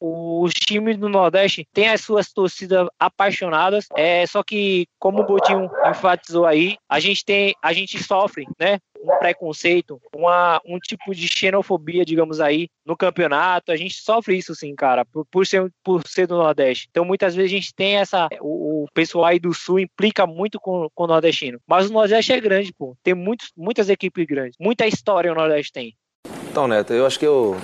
o, os times do Nordeste têm as suas torcidas apaixonadas. É, só que, como o Botinho enfatizou aí, a gente tem. A gente sofre, né? Um preconceito, uma, um tipo de xenofobia, digamos aí, no campeonato. A gente sofre isso, sim, cara, por, por, ser, por ser do Nordeste. Então, muitas vezes a gente tem essa. O, o pessoal aí do Sul implica muito com, com o nordestino. Mas o Nordeste é grande, pô. Tem muitos, muitas equipes grandes. Muita história o Nordeste tem. Então, Neto, eu acho que eu,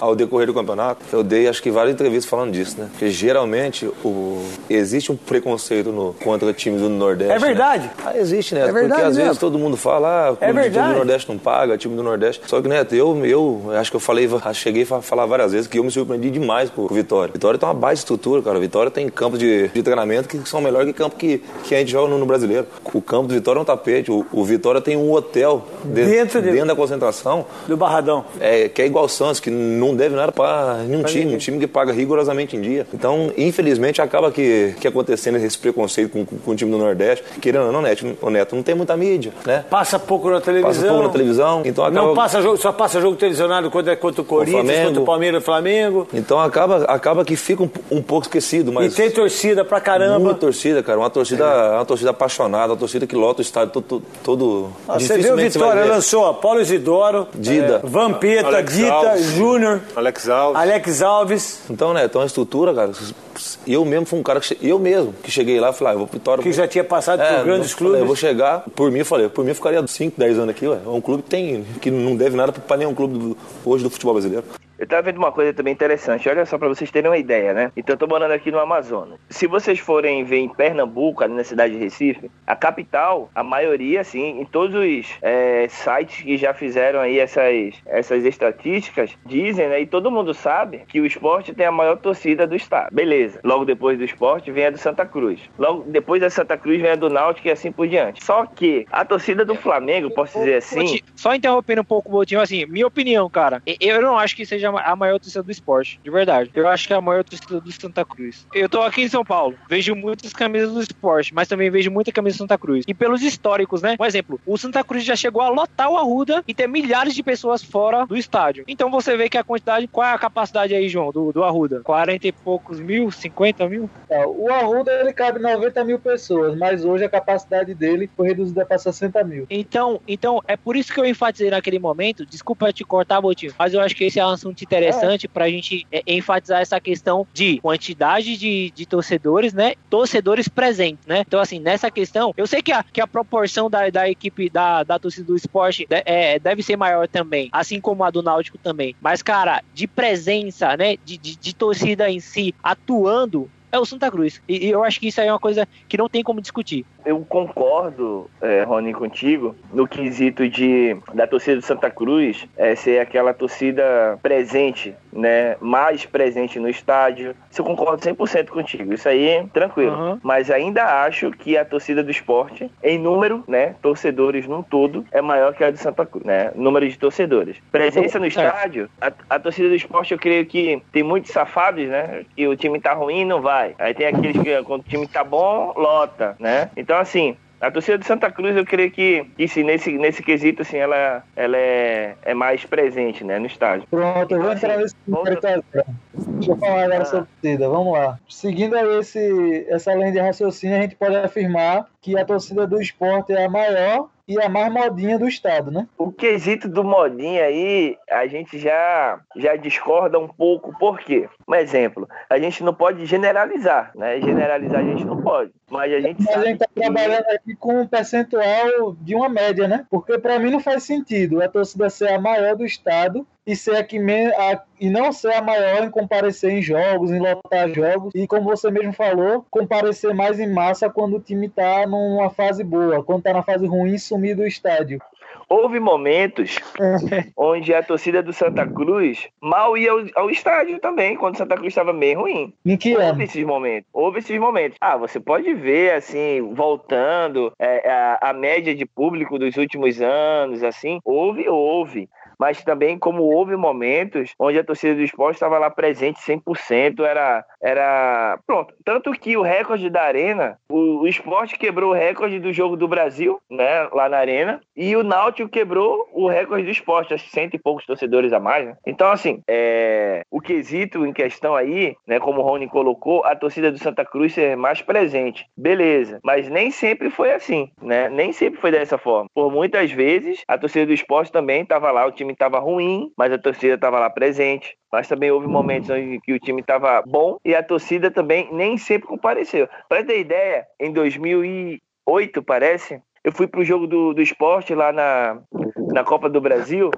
ao decorrer do campeonato, eu dei acho que várias entrevistas falando disso, né? Porque geralmente o, existe um preconceito no, contra times do Nordeste. É verdade? Né? Ah, existe, Neto. É verdade porque às mesmo. vezes todo mundo fala, ah, o É time do. Nordeste não paga, time do Nordeste. Só que, Neto, eu, eu acho que eu falei, cheguei a falar várias vezes que eu me surpreendi demais com o Vitória. Vitória tem uma baita estrutura, cara. Vitória tem campos de, de treinamento que são melhores que campo que, que a gente joga no, no brasileiro. O campo do Vitória é um tapete. O, o Vitória tem um hotel de- Dentro de- dentro da concentração Do Barradão. é, que é igual o Santos, que não deve nada para nenhum time, um time que paga rigorosamente em dia. Então, infelizmente, acaba que, que acontecendo esse preconceito com, com, com o time do Nordeste. Querendo ou não, Neto, o Neto não tem muita mídia, né? Passa pouco na televisão. Passa pouco na televisão, então acaba... Não passa jogo, só passa jogo televisionado quando é contra o Corinthians, Flamengo. contra o Palmeiras e o Flamengo. Então acaba, acaba que fica um, um pouco esquecido, mas... E tem torcida pra caramba. Muita torcida, cara. Uma torcida, uma torcida apaixonada, uma torcida que lota o estádio todo. todo Ah, Você viu o você Vitória, lançou Apolo Isidoro, Dida. é, Vampeta, Alex Dita, Alves. Júnior, Alex Alves. Alex Alves, Então, né, então a estrutura, cara, eu mesmo fui um cara que eu mesmo que cheguei lá e falei, ah, eu vou pro Vitória. que já tinha passado É, por grandes não- clubes. falei, eu vou chegar, por mim, eu falei, por mim eu ficaria 5, 10 anos aqui, ué. É um clube que tem que não deve nada pra nenhum clube do- hoje do futebol brasileiro. Eu tava vendo uma coisa também interessante, olha só pra vocês terem uma ideia, né? Então eu tô morando aqui no Amazonas. Se vocês forem ver em Pernambuco, ali na cidade de Recife, a capital, a maioria, assim, em todos os é, sites que já fizeram aí essas, essas estatísticas, dizem, né? E todo mundo sabe que o esporte tem a maior torcida do estado. Beleza. Logo depois do esporte vem a do Santa Cruz. Logo depois da Santa Cruz vem a do Náutico e assim por diante. Só que a torcida do Flamengo, posso dizer assim, Só interrompendo um pouco o Botinho, assim, minha opinião, cara, eu não acho que seja a maior torcida do esporte, de verdade. Eu acho que é a maior torcida do Santa Cruz. Eu tô aqui em São Paulo, vejo muitas camisas do esporte, mas também vejo muita camisa do Santa Cruz. E pelos históricos, né? Um exemplo, o Santa Cruz já chegou a lotar o Arruda e ter milhares de pessoas fora do estádio. Então você vê que a quantidade, qual é a capacidade aí, João, do, do Arruda? 40 e poucos mil, 50 mil? É, O Arruda ele cabe 90 mil pessoas, mas hoje a capacidade dele foi reduzida para 60 mil. Então, então, é por isso que eu enfatizei naquele momento, desculpa te cortar, Botinho, mas eu acho que esse é um assunto interessante pra gente é, enfatizar essa questão de quantidade de, de torcedores, né? Torcedores presentes, né? Então, assim, nessa questão, eu sei que a, que a proporção da, da equipe da, da torcida do esporte de- é, deve ser maior também, assim como a do Náutico também. Mas, cara, de presença, né? De, de, de torcida em si atuando. É o Santa Cruz. E, e eu acho que isso aí é uma coisa que não tem como discutir. Eu concordo, é, Rony, contigo, no quesito de da torcida do Santa Cruz é, ser aquela torcida presente, né? Mais presente no estádio. Isso eu concordo 100% contigo. Isso aí, tranquilo. Uhum. Mas ainda acho que a torcida do esporte, em número, né? Torcedores num todo, é maior que a do Santa Cruz, né? Número de torcedores. Presença no Certo. estádio, a, a torcida do esporte, eu creio que tem muitos safados, né? Que o time tá ruim, não vai. Aí tem aqueles que, quando o time tá bom, lota, né? Então, assim, a torcida do Santa Cruz, eu creio que, que sim, nesse, nesse quesito, assim, ela, ela é, é mais presente, né, no estádio. Pronto, eu vou Assim, entrar nesse critério. Deixa eu falar agora Ah. sobre a torcida. Vamos lá. Seguindo esse, essa linha de raciocínio, a gente pode afirmar que a torcida do esporte é a maior e a mais modinha do estado, né? O quesito do modinho aí, a gente já, já discorda um pouco. Por quê? Um exemplo, a gente não pode generalizar, né? Generalizar a gente não pode. Mas a gente Mas a sabe gente tá que- trabalhando aqui com um percentual de uma média, né? Porque para mim não faz sentido a torcida ser a maior do estado e ser a que me- a- e não ser a maior em comparecer em jogos, em lotar jogos e como você mesmo falou, comparecer mais em massa quando o time tá numa fase boa, quando tá na fase ruim, sumir do estádio. houve momentos onde a torcida do Santa Cruz mal ia ao, ao estádio também, quando o Santa Cruz estava meio ruim. Em que Houve ano? esses momentos. Houve esses momentos. Ah, você pode ver, assim, voltando é, a, a média de público dos últimos anos, assim. Houve, houve. Mas também, como houve momentos onde a torcida do esporte estava lá presente 100%, era, era. Pronto. Tanto que o recorde da Arena, o, o esporte quebrou o recorde do jogo do Brasil, né, lá na Arena, e o Náutico quebrou o recorde do esporte, acho que cento e poucos torcedores a mais, né? Então, assim, é, o quesito em questão aí, né, como o Rony colocou, a torcida do Santa Cruz ser mais presente. Beleza, mas nem sempre foi assim, né? Nem sempre foi dessa forma. Por muitas vezes, a torcida do esporte também estava lá, o time estava ruim, mas a torcida estava lá presente. Mas também houve momentos onde que o time estava bom e a torcida também nem sempre compareceu. Para ter ideia, em 2008, parece, eu fui pro jogo do, do esporte lá na, na Copa do Brasil,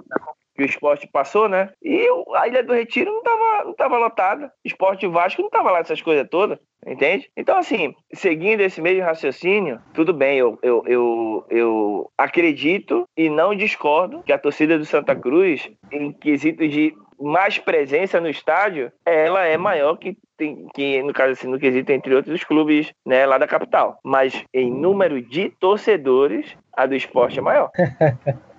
que o esporte passou, né? E a Ilha do Retiro não tava, não tava lotada. Esporte Vasco não tava lá essas coisas todas. Entende? Então, assim, seguindo esse mesmo raciocínio, tudo bem, eu, eu, eu, eu acredito e não discordo que a torcida do Santa Cruz, em quesito de mais presença no estádio, ela é maior que, tem, que no caso assim, no quesito entre outros clubes né, lá da capital. Mas em número de torcedores, a do esporte é maior.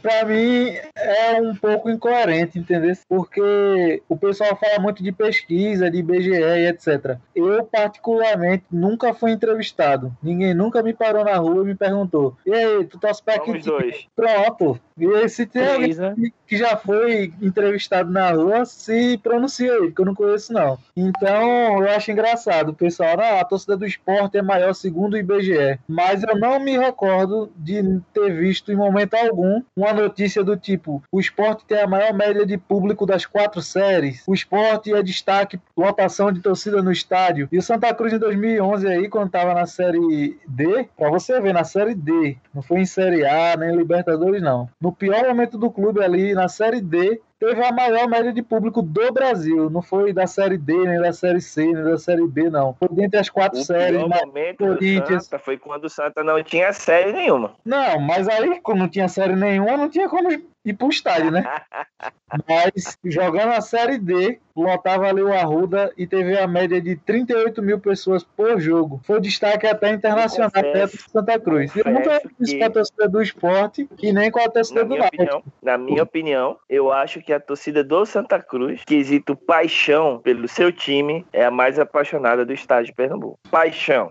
Pra mim é um pouco incoerente, entendeu? Porque o pessoal fala muito de pesquisa, de IBGE e etc. Eu, particularmente, nunca fui entrevistado. Ninguém nunca me parou na rua e me perguntou: E aí, tu torce pra que time? dois. Pronto. E se tem alguém que já foi entrevistado na rua, se pronuncia aí, porque eu não conheço, não. Então, eu acho engraçado. O pessoal, ah, a torcida do esporte é maior segundo o IBGE. Mas eu não me recordo de ter visto em momento algum uma notícia do tipo: o esporte tem a maior média de público das quatro séries, o esporte é destaque, lotação de torcida no estádio. E o Santa Cruz em 2011, aí, quando tava na série D, pra você ver, na série D, não foi em série A, nem Libertadores, não. No pior momento do clube ali, na série D, teve a maior média de público do Brasil. Não foi da série D, nem da série C, nem da série B, não. Foi dentre as quatro O séries. mas- momento Corinthians. Santa foi quando o Santa não tinha série nenhuma. Não, mas aí, como não tinha série nenhuma, não tinha como ir pro estádio, né? Mas jogando a série D, lotava ali o Arruda e teve a média de 38 mil pessoas por jogo. Foi destaque até internacional perto de Santa Cruz. Eu nunca fiz que- com a torcida do esporte e nem com a torcida Na do minha Náutico. opinião, na minha opinião, eu acho que a torcida do Santa Cruz, quesito paixão pelo seu time, é a mais apaixonada do estado de Pernambuco. Paixão.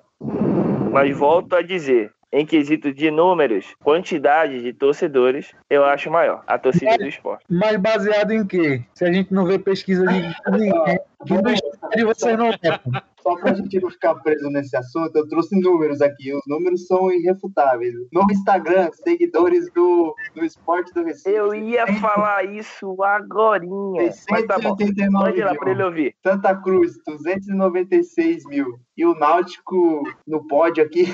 Mas volto a dizer, em quesito de números, quantidade de torcedores, eu acho maior a torcida do esporte. Mas baseado em quê? Se a gente não vê pesquisa de ninguém, que no estádio vocês não votam. Só pra gente não ficar preso nesse assunto, eu trouxe números aqui. Os números são irrefutáveis. No Instagram, seguidores do, do Esporte do Recife. Eu ia falar isso agorinha. Mas tá bom. 689 Mande lá mil. pra ele ouvir. Santa Cruz, 296 mil. E o Náutico, no pódio aqui,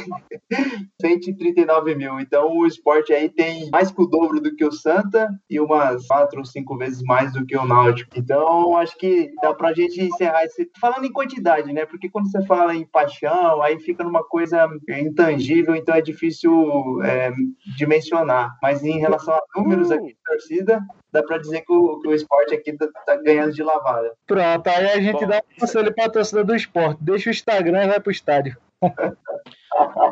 139 mil. Então o esporte aí tem mais que o dobro do que o Santa e umas quatro ou cinco vezes mais do que o Náutico. Então acho que dá pra gente encerrar esse. Falando em quantidade, né? Porque quando você fala em paixão, aí fica numa coisa intangível, então é difícil é, dimensionar. Mas em relação a números aqui de torcida, dá pra dizer que o, que o esporte aqui tá, tá ganhando de lavada. Pronto, aí a gente Bom, dá um conselho pra torcida do esporte. Deixa o Instagram e vai pro estádio.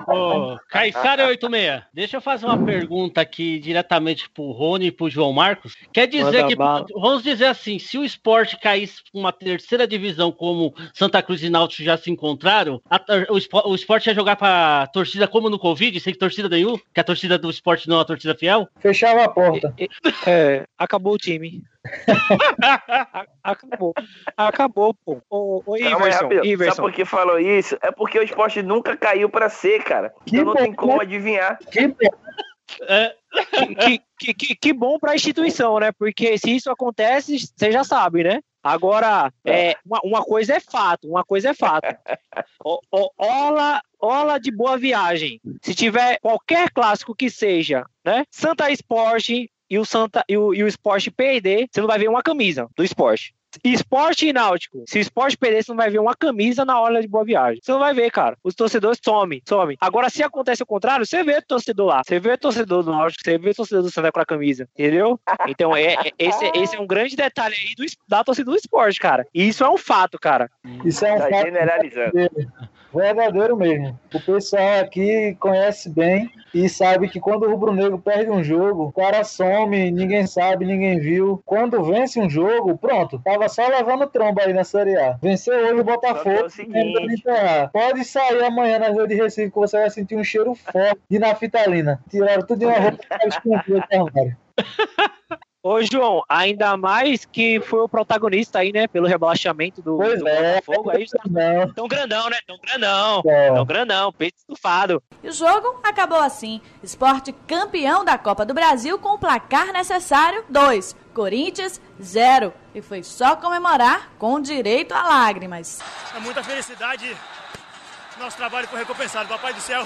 Ô, Caissara 86, deixa eu fazer uma pergunta aqui diretamente pro Rony e pro João Marcos. Quer dizer Manda que, bala. vamos dizer assim, se o esporte caísse pra uma terceira divisão como Santa Cruz e Náutico já se encontraram, a o, espo- o esporte ia jogar pra torcida como no Covid, sem torcida nenhuma, que a torcida do esporte não é a torcida fiel? Fechava a porta. É, acabou o time. Acabou. Acabou, pô. Ô, ô Calma aí, Iverson. Sabe Iverson. por que falou isso? É porque o esporte nunca caiu pra ser, cara. Que Então não tem bom, como né? adivinhar. Que É, que, que, que, que bom pra instituição, né? Porque se isso acontece, você já sabe, né? Agora, é, uma, uma coisa é fato, uma coisa é fato. O, o, ola, ola de boa viagem. Se tiver qualquer clássico que seja, né? Santa Esporte e o Santa e o, e o Esporte perder, você não vai ver uma camisa do Esporte. Esporte e náutico. Se o esporte perder, você não vai ver uma camisa na hora de boa viagem. Você não vai ver, cara. Os torcedores somem, somem. Agora, se acontece o contrário, você vê o torcedor lá. Você vê o torcedor do náutico, você vê o torcedor do Santa com a camisa. Entendeu? Então, é, é- esse, esse é um grande detalhe aí do, da torcida do esporte, cara. E isso é um fato, cara. Isso é um Tá fato generalizando. Verdadeiro, mesmo. O pessoal aqui conhece bem e sabe que quando o Rubro Negro perde um jogo, o cara some, ninguém sabe, ninguém viu. Quando vence um jogo, pronto, tava só levando tromba aí na Série A. Venceu hoje o que é Botafogo. o. Pode sair amanhã na rua de Recife que você vai sentir um cheiro forte de naftalina. Tiraram tudo de uma roupa que tava escondida no armário. Ô, João, ainda mais que foi o protagonista aí, né? Pelo rebaixamento do, Pois do é. Botafogo. Aí, Não, tão grandão, né? Tão grandão. é. Tão grandão, peito estufado. E o jogo acabou assim. Esporte campeão da Copa do Brasil com o placar necessário 2. Corinthians 0. E foi só comemorar com direito a lágrimas. É muita felicidade. Nosso trabalho foi recompensado. Papai do céu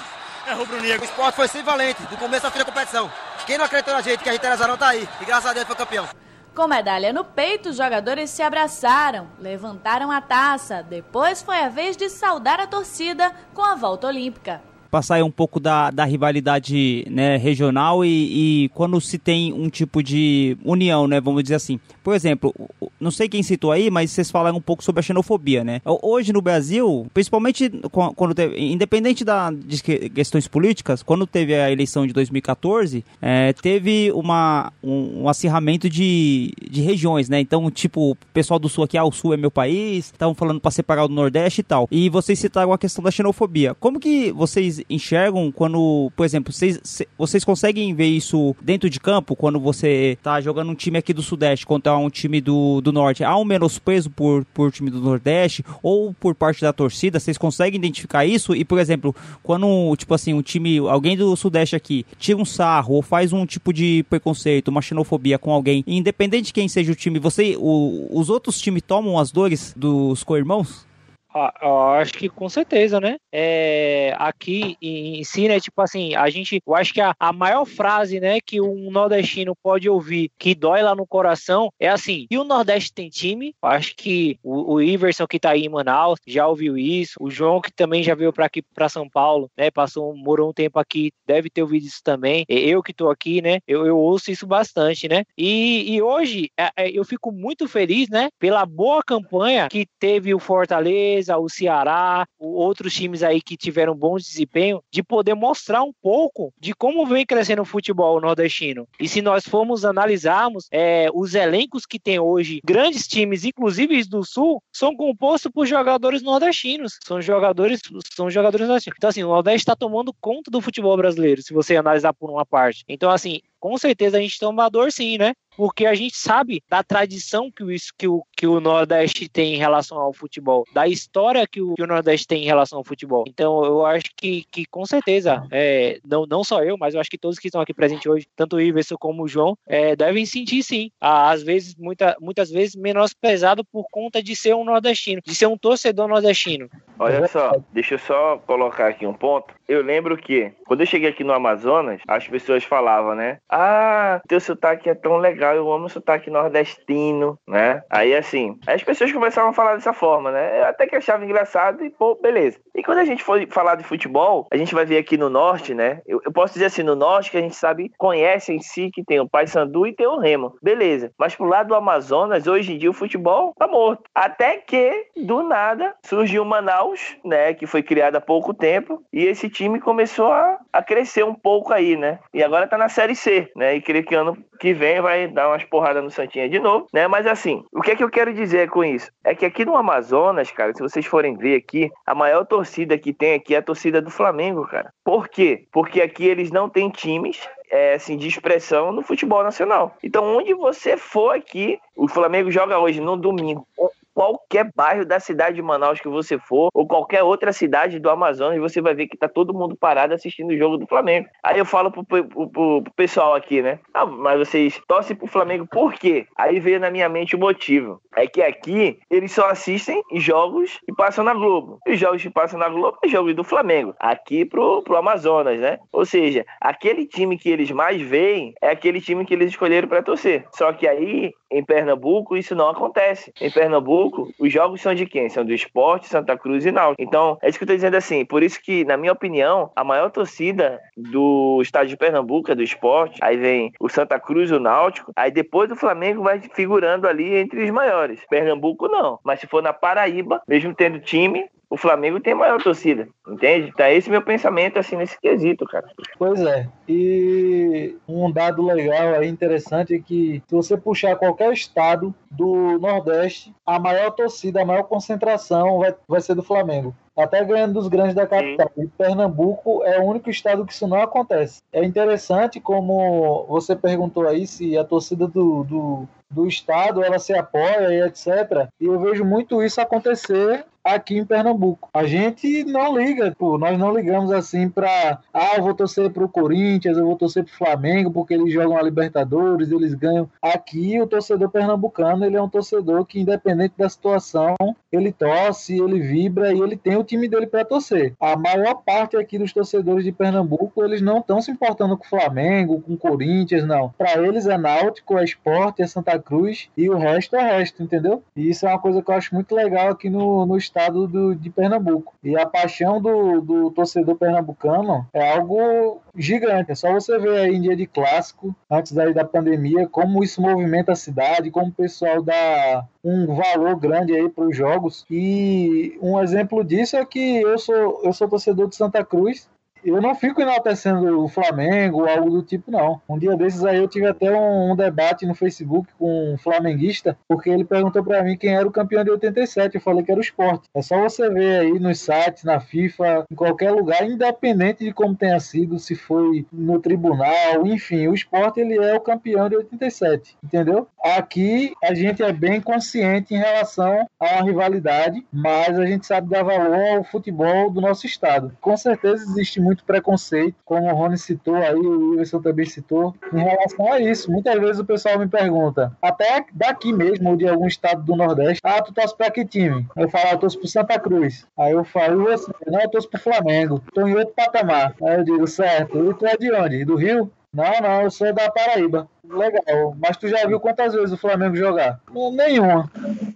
é rubro-negro. O esporte foi sem valente, do começo ao fim da competição. Quem não acreditou na gente, que a gente era azarão, tá aí. E graças a Deus foi campeão. Com medalha no peito, os jogadores se abraçaram, levantaram a taça. Depois foi a vez de saudar a torcida com a volta olímpica. Passar um pouco da, da rivalidade né, regional e, e quando se tem um tipo de união, né? Vamos dizer assim. Por exemplo, não sei quem citou aí, mas vocês falaram um pouco sobre a xenofobia, né? Hoje no Brasil, principalmente quando teve, independente da, de que- questões políticas, quando teve a eleição de 2014, é, teve uma, um, um acirramento de, de regiões, né? Então, tipo, o pessoal do Sul aqui, ah, o Sul é meu país, estavam falando para separar o Nordeste e tal. E vocês citaram a questão da xenofobia. Como que vocês enxergam quando, por exemplo, vocês, vocês conseguem ver isso dentro de campo, quando você tá jogando um time aqui do Sudeste contra um time do, do Norte? Há um menosprezo por, por time do Nordeste ou por parte da torcida? Vocês conseguem identificar isso? E, por exemplo, quando, tipo assim, um time, alguém do Sudeste aqui tira um sarro ou faz um tipo de preconceito, uma xenofobia com alguém, independente de quem seja o time, você, o- os outros times tomam as dores dos co-irmãos? Ah, acho que com certeza, né? É, aqui em, em si, né? Tipo assim, a gente, eu acho que a, a maior frase, né, que um nordestino pode ouvir que dói lá no coração é assim: e o Nordeste tem time? Acho que o, o Iverson que tá aí em Manaus já ouviu isso, o João que também já veio para aqui para São Paulo, né? Passou, morou um tempo aqui, deve ter ouvido isso também. Eu que tô aqui, né? Eu, eu ouço isso bastante, né? E, e hoje é, é, eu fico muito feliz, né? Pela boa campanha que teve o Fortaleza, o Ceará, outros times aí que tiveram bons desempenho, de poder mostrar um pouco de como vem crescendo o futebol nordestino. E se nós formos analisarmos é, os elencos que tem hoje, grandes times, inclusive do Sul, são compostos por jogadores nordestinos. São jogadores, são jogadores nordestinos. Então, assim, o Nordeste está tomando conta do futebol brasileiro, se você analisar por uma parte. Então, assim, com certeza a gente toma dor sim, né? Porque a gente sabe da tradição que o, que o, que o Nordeste tem em relação ao futebol, da história que o, que o Nordeste tem em relação ao futebol. Então, eu acho que, que com certeza, é, não, não só eu, mas eu acho que todos que estão aqui presentes hoje, tanto o Iverson como o João, é, devem sentir sim. Às vezes, muita, muitas vezes, menosprezado por conta de ser um nordestino, de ser um torcedor nordestino. Olha só, deixa eu só colocar aqui um ponto. Eu lembro que, quando eu cheguei aqui no Amazonas, as pessoas falavam, né? Ah, teu sotaque é tão legal, eu amo o sotaque nordestino, né? Aí, assim, as pessoas começavam a falar dessa forma, né? Eu até que achava engraçado e, pô, beleza. E quando a gente for falar de futebol, a gente vai ver aqui no Norte, né? Eu, eu posso dizer assim, no Norte, que a gente sabe, conhece em si que tem o Paysandu e tem o Remo. Beleza. Mas pro lado do Amazonas, hoje em dia o futebol tá morto. Até que, do nada, surgiu o Manaus, né? Que foi criado há pouco tempo. E esse time começou a, a crescer um pouco aí, né? E agora tá na Série C, né? E creio que ano que vem vai dar umas porradas no Santinha de novo, né? Mas assim, o que é que eu quero dizer com isso? É que aqui no Amazonas, cara, se vocês forem ver aqui, a maior torcida que tem aqui é a torcida do Flamengo, cara. Por quê? Porque aqui eles não têm times é, assim, de expressão no futebol nacional. Então, onde você for aqui, o Flamengo joga hoje no domingo. Qualquer bairro da cidade de Manaus que você for, ou qualquer outra cidade do Amazonas, você vai ver que tá todo mundo parado assistindo o jogo do Flamengo. Aí eu falo pro, pro- pro- pro pessoal aqui, né? Ah, mas vocês torcem pro Flamengo por quê? Aí veio na minha mente o motivo. É que aqui eles só assistem jogos que passam na Globo. Os jogos que passam na Globo é jogos do Flamengo. Aqui pro, pro Amazonas, né? Ou seja, aquele time que eles mais veem é aquele time que eles escolheram para torcer. Só que aí em Pernambuco isso não acontece. Em Pernambuco, os jogos são de quem? São do Esporte, Santa Cruz e Náutico. Então, é isso que eu tô dizendo assim. Por isso que, na minha opinião, a maior torcida do estado de Pernambuco é do Esporte. Aí vem o Santa Cruz o Náutico. Aí depois o Flamengo vai figurando ali entre os maiores. Pernambuco não. Mas se for na Paraíba, mesmo tendo time, o Flamengo tem maior torcida, entende? Tá esse meu pensamento assim nesse quesito, cara. Pois é. E um dado legal aí interessante é que se você puxar qualquer estado do Nordeste, a maior torcida, a maior concentração vai, vai ser do Flamengo. Até ganhando dos grandes da capital. E Pernambuco é o único estado que isso não acontece. É interessante como você perguntou aí se a torcida do, do, do estado ela se apoia e etc. E eu vejo muito isso acontecer aqui em Pernambuco. A gente não liga, pô, nós não ligamos assim pra, ah, eu vou torcer pro Corinthians, eu vou torcer pro Flamengo, porque eles jogam a Libertadores, eles ganham. Aqui, o torcedor pernambucano, ele é um torcedor que, independente da situação, ele torce, ele vibra e ele tem o time dele para torcer. A maior parte aqui dos torcedores de Pernambuco, eles não estão se importando com o Flamengo, com o Corinthians, não. Para eles é Náutico, é Esporte, é Santa Cruz e o resto é resto, entendeu? E isso é uma coisa que eu acho muito legal aqui no, no estado do, de Pernambuco. E a paixão do, do torcedor pernambucano é algo gigante. É só você ver aí em dia de clássico, antes aí da pandemia, como isso movimenta a cidade, como o pessoal dá um valor grande aí para os jogos. E um exemplo disso é que eu sou, eu sou torcedor de Santa Cruz eu não fico enaltecendo o Flamengo ou algo do tipo, não. Um dia desses aí eu tive até um, um debate no Facebook com um flamenguista, porque ele perguntou para mim quem era o campeão de 87. Eu falei que era o esporte. É só você ver aí nos sites, na FIFA, em qualquer lugar, independente de como tenha sido, se foi no tribunal, enfim, o esporte ele é o campeão de 87, entendeu? Aqui a gente é bem consciente em relação à rivalidade, mas a gente sabe dar valor ao futebol do nosso estado. Com certeza existe muito preconceito, como o Rony citou aí, o Wilson também citou, em relação a isso. Muitas vezes o pessoal me pergunta, até daqui mesmo, ou de algum estado do Nordeste, ah, tu torce pra que time? Eu falo, ah, eu torço pro Santa Cruz. Aí eu falo, você? Não, eu torço pro Flamengo. Tô em outro patamar. Aí eu digo, certo. E tu é de onde? Do Rio? Não, não, eu sou da Paraíba. Legal. Mas tu já viu quantas vezes o Flamengo jogar? Nenhuma.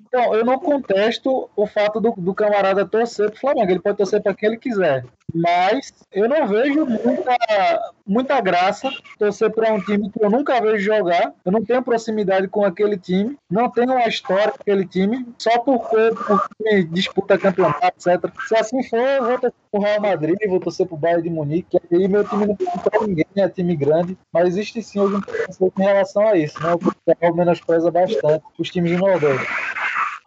Então, eu não contesto o fato do, do camarada torcer pro Flamengo. Ele pode torcer para quem ele quiser. Mas eu não vejo muita, muita graça torcer para um time que eu nunca vejo jogar. Eu não tenho proximidade com aquele time. Não tenho uma história com aquele time. Só porque, porque disputa campeonato, etc. Se assim for, eu vou torcer pro Real Madrid, vou torcer pro Bayern de Munique. Aí meu time não tem pra ninguém, é time grande. Mas existe sim algum preconceito em relação a isso. Né? O futebol menospreza bastante os times de Nordeste.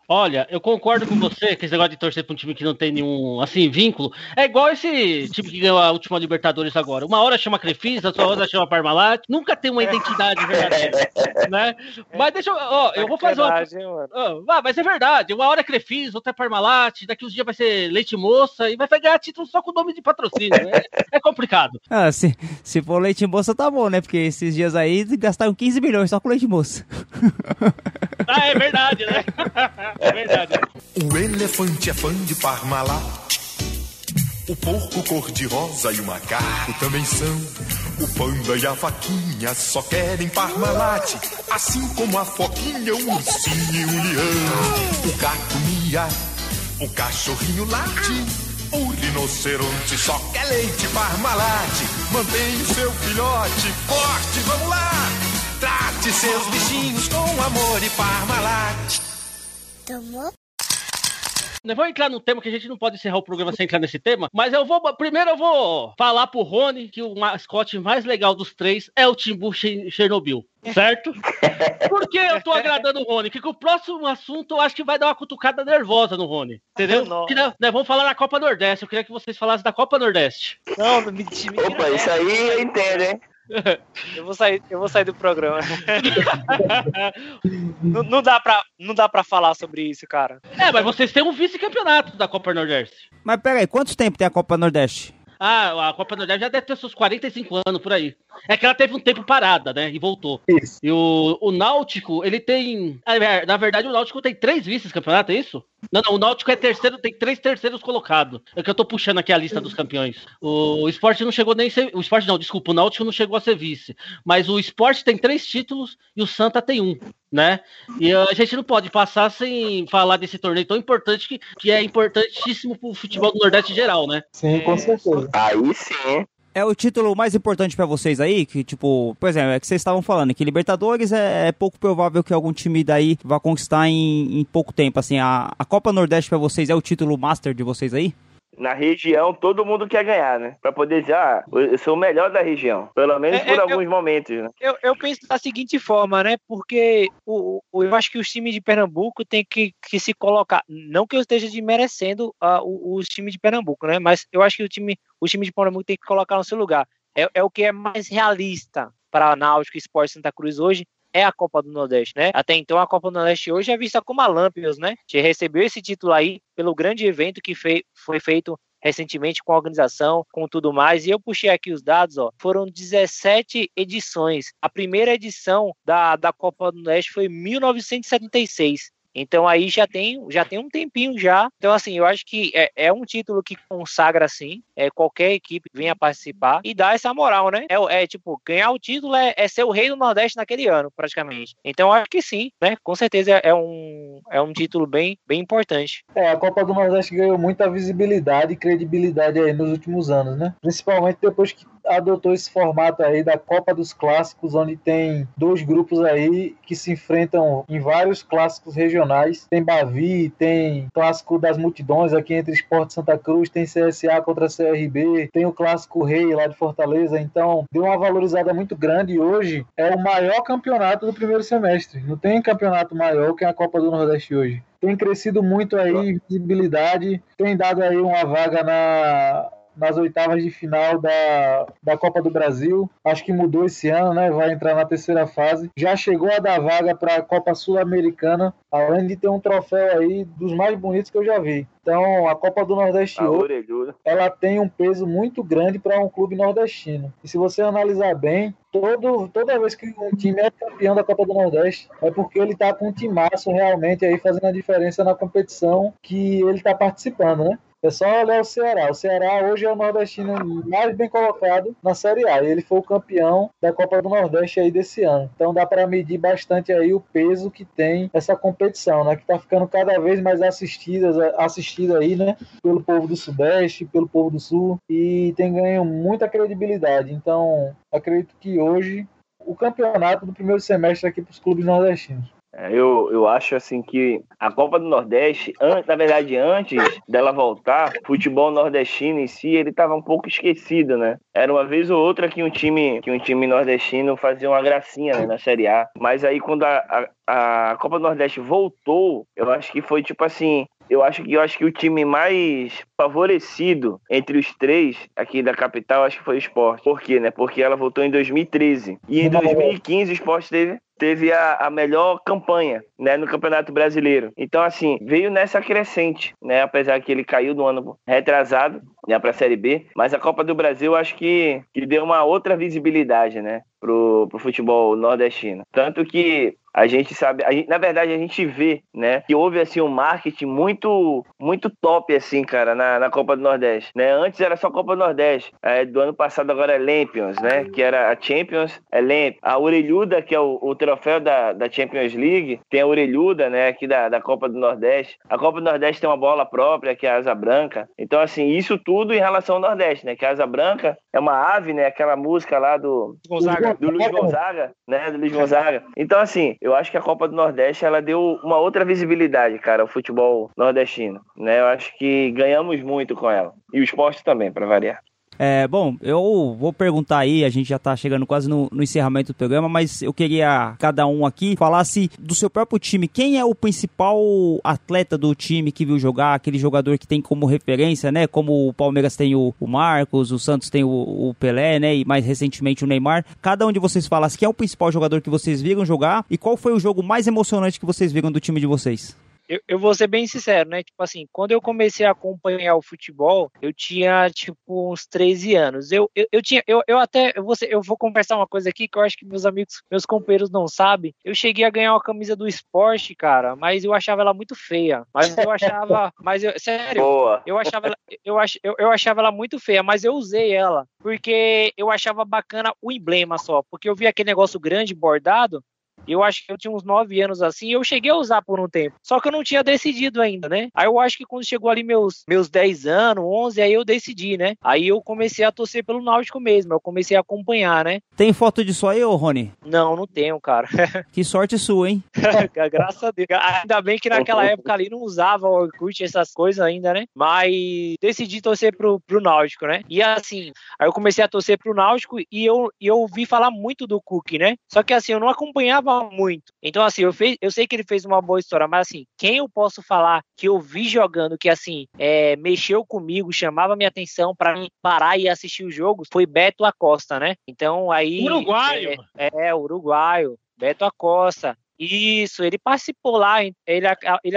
Olha, eu concordo com você que esse negócio de torcer pra um time que não tem nenhum, assim, vínculo. É igual esse time que ganhou a última Libertadores agora. Uma hora chama Crefisa, outra hora chama Parmalat. Nunca tem uma identidade verdadeira, né? Mas deixa eu... Ó, eu vou fazer uma... Ah, mas é verdade. Uma hora é Crefisa, outra é Parmalat. Daqui uns dias vai ser Leite Moça e vai ganhar título só com o nome de patrocínio. né? É complicado. Ah, se, se for leite moça, tá bom, né? Porque esses dias aí gastaram 15 milhões só com leite moça. Ah, é verdade, né? É verdade. O elefante é fã de Parmalat. O porco cor-de-rosa e o macaco também são. O panda e a vaquinha só querem Parmalat. Assim como a foquinha, o ursinho e o leão. O gato mia, o cachorrinho late. O rinoceronte só quer leite Parmalat. Mantenha o seu filhote forte, vamos lá. Trate seus bichinhos com amor e Parmalat. Nós vamos entrar num tema que a gente não pode encerrar o programa sem entrar nesse tema, mas eu vou. Primeiro eu vou falar pro Rony que o mascote mais legal dos três é o Timbu Che- Chernobyl. Certo? Por que eu tô agradando o Rony? Porque o próximo assunto eu acho que vai dar uma cutucada nervosa no Rony. Entendeu? Que nós, nós vamos falar da Copa Nordeste. Eu queria que vocês falassem da Copa Nordeste. Não, não me, me Opa, isso aí eu entendo, hein? Eu vou sair, eu vou sair do programa. não, não dá pra, não dá pra falar sobre isso, cara. É, mas vocês têm um vice-campeonato da Copa Nordeste. Mas pera aí, quanto tempo tem a Copa Nordeste? Ah, a Copa Nordeste já deve ter seus 45 anos por aí. É que ela teve um tempo parada, né? E voltou. Isso. E o, o Náutico, ele tem. Na verdade, o Náutico tem três vices-campeonato, é isso? Não, não, o Náutico é terceiro, tem três terceiros colocados. É que eu tô puxando aqui a lista dos campeões. O Sport não chegou nem a ser. O Sport não, desculpa, o Náutico não chegou a ser vice. Mas o Sport tem três títulos e o Santa tem um, né? E a gente não pode passar sem falar desse torneio tão importante que, que é importantíssimo pro futebol do Nordeste em geral, né? Sim, com certeza. Aí sim. É o título mais importante pra vocês aí? Que, tipo, por exemplo, é que vocês estavam falando que Libertadores é, é pouco provável que algum time daí vá conquistar em, em pouco tempo. Assim, a, a Copa Nordeste pra vocês é o título master de vocês aí? Na região, todo mundo quer ganhar, né? Pra poder dizer, ah, eu sou o melhor da região. Pelo menos É, por é, alguns momentos, né? Eu, eu penso da seguinte forma, né? Porque o, o- eu acho que os times de Pernambuco têm que, que se colocar. Não que eu esteja desmerecendo o- os times de Pernambuco, né? Mas eu acho que o time, o time de Pernambuco tem que colocar no seu lugar. É, é o que é mais realista para Náutico e Sport Santa Cruz hoje. É a Copa do Nordeste, né? Até então a Copa do Nordeste hoje é vista como a Lampions, né? Que recebeu esse título aí pelo grande evento que foi feito recentemente com a organização, com tudo mais. E eu puxei aqui os dados, ó. Foram 17 edições. A primeira edição da, da Copa do Nordeste foi em 1976. Então aí já tem, já tem um tempinho já. Então assim, eu acho que é, é um título que consagra assim, é qualquer equipe venha participar e dá essa moral, né? É, é tipo, ganhar o título é, é ser o rei do Nordeste naquele ano, praticamente. Então acho que sim, né? Com certeza é um, é um título bem, bem importante. É, a Copa do Nordeste ganhou muita visibilidade e credibilidade aí nos últimos anos, né? Principalmente depois que adotou esse formato aí da Copa dos Clássicos, onde tem dois grupos aí que se enfrentam em vários clássicos regionais. Tem Bavi, tem clássico das multidões aqui entre Esporte Santa Cruz, tem CSA contra CRB, tem o clássico Rei lá de Fortaleza. Então, deu uma valorizada muito grande e hoje é o maior campeonato do primeiro semestre. Não tem campeonato maior que a Copa do Nordeste hoje tem crescido muito aí visibilidade, tem dado aí uma vaga na, nas oitavas de final da, da Copa do Brasil. Acho que mudou esse ano, né? Vai entrar na terceira fase. Já chegou a dar vaga para a Copa Sul-Americana, além de ter um troféu aí dos mais bonitos que eu já vi. Então, a Copa do Nordeste A hoje, orelhuda. ela tem um peso muito grande para um clube nordestino. E se você analisar bem, todo, toda vez que um time é campeão da Copa do Nordeste, é porque ele está com um timaço realmente aí fazendo a diferença na competição que ele está participando, né? É só olhar o Ceará. O Ceará hoje é o nordestino mais bem colocado na Série A. Ele foi o campeão da Copa do Nordeste aí desse ano. Então dá para medir bastante aí o peso que tem essa competição, né? Que está ficando cada vez mais assistida, assistida aí, né? Pelo povo do Sudeste, pelo povo do Sul e tem ganho muita credibilidade. Então acredito que hoje o campeonato do primeiro semestre aqui para os clubes nordestinos. É, Eu, eu acho assim que a Copa do Nordeste, an- na verdade, antes dela voltar, o futebol nordestino em si, ele estava um pouco esquecido, né? Era uma vez ou outra que um time, que um time nordestino fazia uma gracinha né, na Série A. Mas aí quando a, a, a Copa do Nordeste voltou, eu acho que foi tipo assim. Eu acho que eu acho que o time mais favorecido entre os três aqui da capital acho que foi o Sport. Por quê, né? Porque ela voltou em 2013. E em 2015 o Sport teve teve a, a melhor campanha né, no Campeonato Brasileiro. Então, assim, veio nessa crescente, né? Apesar que ele caiu no ano retrasado né, para a Série B, mas a Copa do Brasil acho que, que deu uma outra visibilidade, né? Pro, pro futebol nordestino. Tanto que a gente sabe, a gente- na verdade a gente vê, né, que houve assim um marketing muito muito top assim, cara, na, na Copa do Nordeste, né? Antes era só Copa do Nordeste, é, do ano passado agora é Lampions, né, que era a Champions, é Lamp, a Orelhuda que é o, o troféu da, da Champions League, tem a Orelhuda, né, aqui da, da Copa do Nordeste. A Copa do Nordeste tem uma bola própria, que é a Asa Branca. Então assim, isso tudo em relação ao Nordeste, né, que a Asa Branca é uma ave, né, aquela música lá do Gonzaga. do Luiz Gonzaga, né? Do Luiz Gonzaga. Então, assim, eu acho que a Copa do Nordeste ela deu uma outra visibilidade, cara, ao futebol nordestino, né? Eu acho que ganhamos muito com ela. E o esporte também, para variar. É, bom, eu vou perguntar aí, a gente já tá chegando quase no, no encerramento do programa, mas eu queria cada um aqui falasse do seu próprio time. Quem é o principal atleta do time que viu jogar, aquele jogador que tem como referência, né? Como o Palmeiras tem o, o Marcos, o Santos tem o, o Pelé, né? E mais recentemente o Neymar. Cada um de vocês falasse quem é o principal jogador que vocês viram jogar e qual foi o jogo mais emocionante que vocês viram do time de vocês. Eu, eu vou ser bem sincero, né? Tipo assim, quando eu comecei a acompanhar o futebol, eu tinha, tipo, uns 13 anos. Eu, eu, eu tinha, eu, eu até, eu vou, eu vou conversar uma coisa aqui que eu acho que meus amigos, meus companheiros não sabem. Eu cheguei a ganhar uma camisa do esporte, cara, mas eu achava ela muito feia. Mas eu achava, mas eu, sério, Boa. eu achava ela, eu, ach, eu, eu achava ela muito feia, mas eu usei ela porque eu achava bacana o emblema só, porque eu vi aquele negócio grande bordado eu acho que eu tinha uns 9 anos assim, e eu cheguei a usar por um tempo. Só que eu não tinha decidido ainda, né? Aí eu acho que quando chegou ali meus, meus 10 anos, 11, aí eu decidi, né? Aí eu comecei a torcer pelo Náutico mesmo, eu comecei a acompanhar, né? Tem foto disso aí, ô Rony? Não, não tenho, cara. Que sorte sua, hein? Graças a Deus. Ainda bem que naquela época ali não usava o Orkut, essas coisas ainda, né? Mas decidi torcer pro, pro Náutico, né? E assim, aí eu comecei a torcer pro Náutico e eu, e eu ouvi falar muito do Cook, né? Só que assim, eu não acompanhava muito. Então, assim, eu, fez, eu sei que ele fez uma boa história, mas assim, quem eu posso falar que eu vi jogando que assim, é, mexeu comigo, chamava minha atenção pra mim parar e assistir os jogos foi Beto Acosta, né? Então aí. Uruguaio. É, é, uruguaio. Beto Acosta. Isso, ele participou lá, ele, ele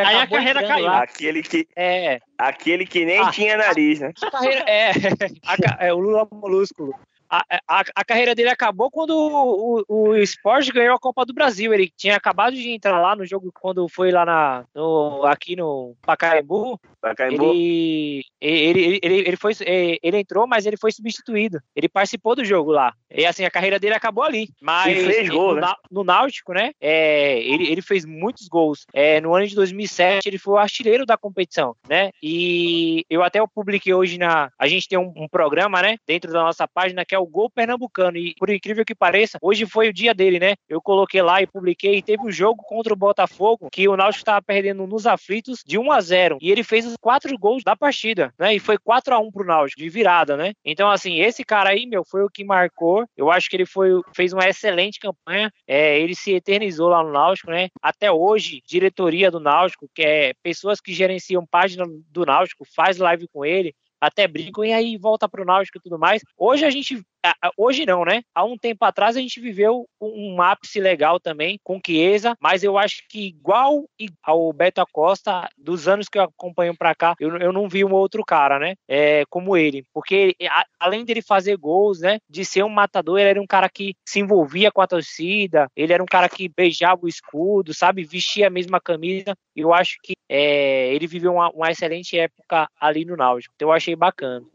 Aí a carreira caiu. lá. Aquele que, É, aquele que nem Ah. tinha nariz, né? a carreira, é, a é, o Lula Molúsculo. A, a, a carreira dele acabou quando o, o, o Sport ganhou a Copa do Brasil. Ele tinha acabado de entrar lá no jogo quando foi lá na, no, aqui no Pacaembu. Pacaembu. Ele, ele, ele, ele, foi, é, ele entrou, mas ele foi substituído. Ele participou do jogo lá. E assim, a carreira dele acabou ali. Mas E fez gol, no, né? No Náutico, né? É, ele, ele fez muitos gols. É, no ano de 2007, ele foi o artilheiro da competição, né? E eu até publiquei hoje na. A gente tem um, um programa, né? Dentro da nossa página que é o Gol Pernambucano. E por incrível que pareça, hoje foi o dia dele, né? Eu coloquei lá e publiquei. E teve um jogo contra o Botafogo que o Náutico estava perdendo nos aflitos de 1 a 0 E ele fez os quatro gols da partida, né? E foi 4 a 1 pro Náutico, de virada, né? Então, assim, esse cara aí, meu, foi o que marcou. Eu acho que ele foi, fez uma excelente campanha. É, ele se eternizou lá no Náutico, né? Até hoje, diretoria do Náutico, que é pessoas que gerenciam página do Náutico, faz live com ele, até brincam e aí volta pro Náutico e tudo mais. Hoje a gente. Hoje não, né? Há um tempo atrás a gente viveu um ápice legal também com Chiesa, mas eu acho que igual ao Beto Acosta, dos anos que eu acompanho pra cá, eu, eu não vi um outro cara, né? É, como ele. Porque a- além dele fazer gols, né? De ser um matador, ele era um cara que se envolvia com a torcida, ele era um cara que beijava o escudo, sabe? Vestia a mesma camisa. Eu acho que é, ele viveu uma, uma excelente época ali no Náutico. Então eu achei bacana.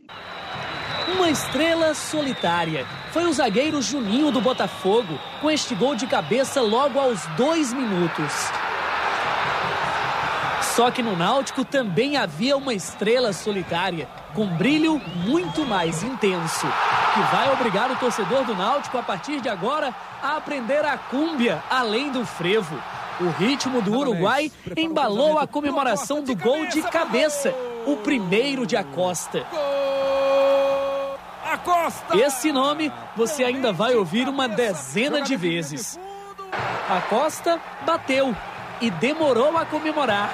Uma estrela solitária. Foi o zagueiro Juninho do Botafogo, com este gol de cabeça logo aos dois minutos. Só que no Náutico também havia uma estrela solitária, com brilho muito mais intenso, que vai obrigar o torcedor do Náutico a partir de agora a aprender a cúmbia além do frevo. O ritmo do Uruguai embalou a comemoração do gol de cabeça, o primeiro de Acosta. Esse nome você ainda vai ouvir uma dezena de vezes. Acosta bateu e demorou a comemorar.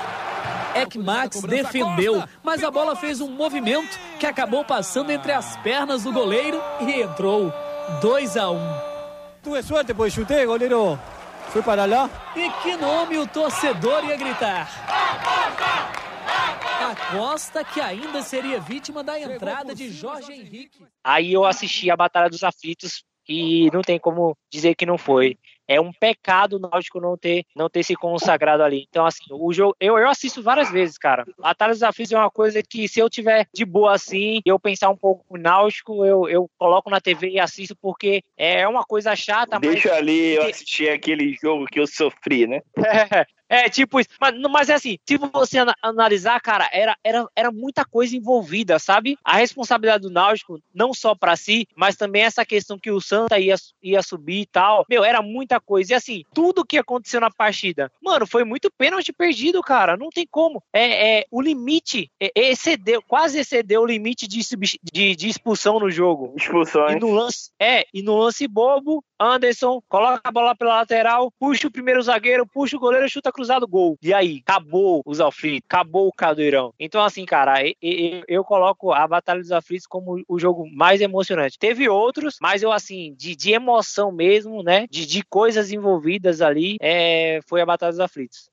Ekmax defendeu, mas a bola fez um movimento que acabou passando entre as pernas do goleiro e entrou. 2 a 1. Tuve suerte porque chuté, goleiro. Fui para lá. E que nome o torcedor ia gritar? Acosta que ainda seria vítima da entrada de Jorge Henrique. Aí eu assisti a Batalha dos Aflitos e não tem como dizer que não foi. É um pecado o Náutico não ter, não ter se consagrado ali. Então, assim, o jogo. Eu, eu assisto várias vezes, cara. Batalha dos Aflitos é uma coisa que, se eu tiver de boa assim, eu pensar um pouco no Náutico, eu, eu coloco na TV e assisto, porque é uma coisa chata, mas. Deixa ali eu assistir aquele jogo que eu sofri, né? É, tipo isso. Mas, mas é assim, se você ana- analisar, cara, era, era, era muita coisa envolvida, sabe? A responsabilidade do Náutico, não só pra si, mas também essa questão que o Santa ia, ia subir e tal. Meu, era muita coisa. E assim, tudo que aconteceu na partida, mano, foi muito pênalti perdido, cara. Não tem como. É, é o limite é, excedeu, quase excedeu o limite de, de, de expulsão no jogo. Expulsões. E no lance, é, e no lance bobo, Anderson coloca a bola pela lateral, puxa o primeiro zagueiro, puxa o goleiro, chuta cruzado, gol. E aí, acabou os aflitos, acabou o cadeirão. Então, assim, cara, e- e- eu, coloco a Batalha dos Aflitos como o jogo mais emocionante. Teve outros, mas eu, assim, de, de emoção mesmo, né? De, de coisas envolvidas ali, é, foi a Batalha dos Aflitos.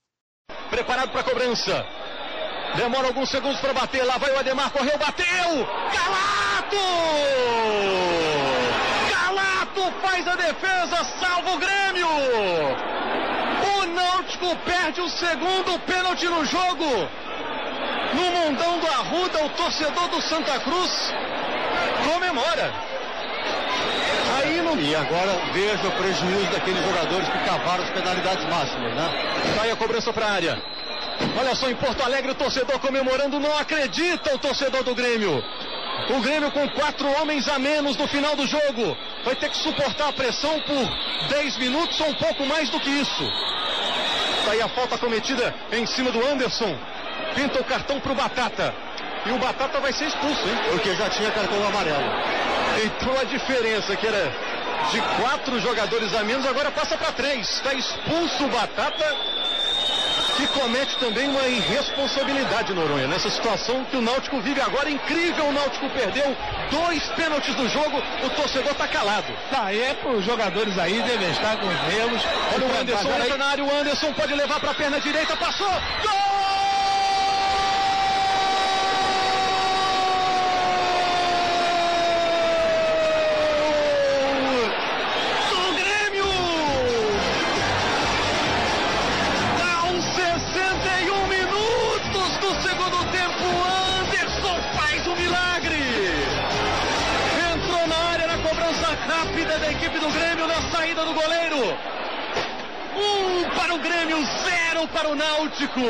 Preparado para cobrança. Demora alguns segundos para bater. Lá vai o Ademar, correu, bateu! Galato! Galato faz a defesa, salva o Grêmio! O Náutico perde o segundo pênalti no jogo. No mundão do Arruda, o torcedor do Santa Cruz comemora. Aí não... E agora veja o prejuízo daqueles jogadores que cavaram as penalidades máximas, né? Sai a cobrança para a área. Olha só, em Porto Alegre, o torcedor comemorando, não acredita o torcedor do Grêmio. O Grêmio com quatro homens a menos no final do jogo. Vai ter que suportar a pressão por 10 minutos ou um pouco mais do que isso. Tá aí a falta cometida em cima do Anderson. Pinta o cartão pro Batata. E o Batata vai ser expulso, hein? Porque já tinha cartão amarelo. Então a diferença que era de quatro jogadores a menos, agora passa para três. Está expulso o Batata que comete também uma irresponsabilidade, Noronha, nessa situação que o Náutico vive agora. Incrível, o Náutico perdeu dois pênaltis do jogo, o torcedor tá calado. Tá, é os jogadores aí devem estar com os nervos. Olha o Anderson na área, o Anderson pode levar para a perna direita, passou! Gol! Para o Náutico.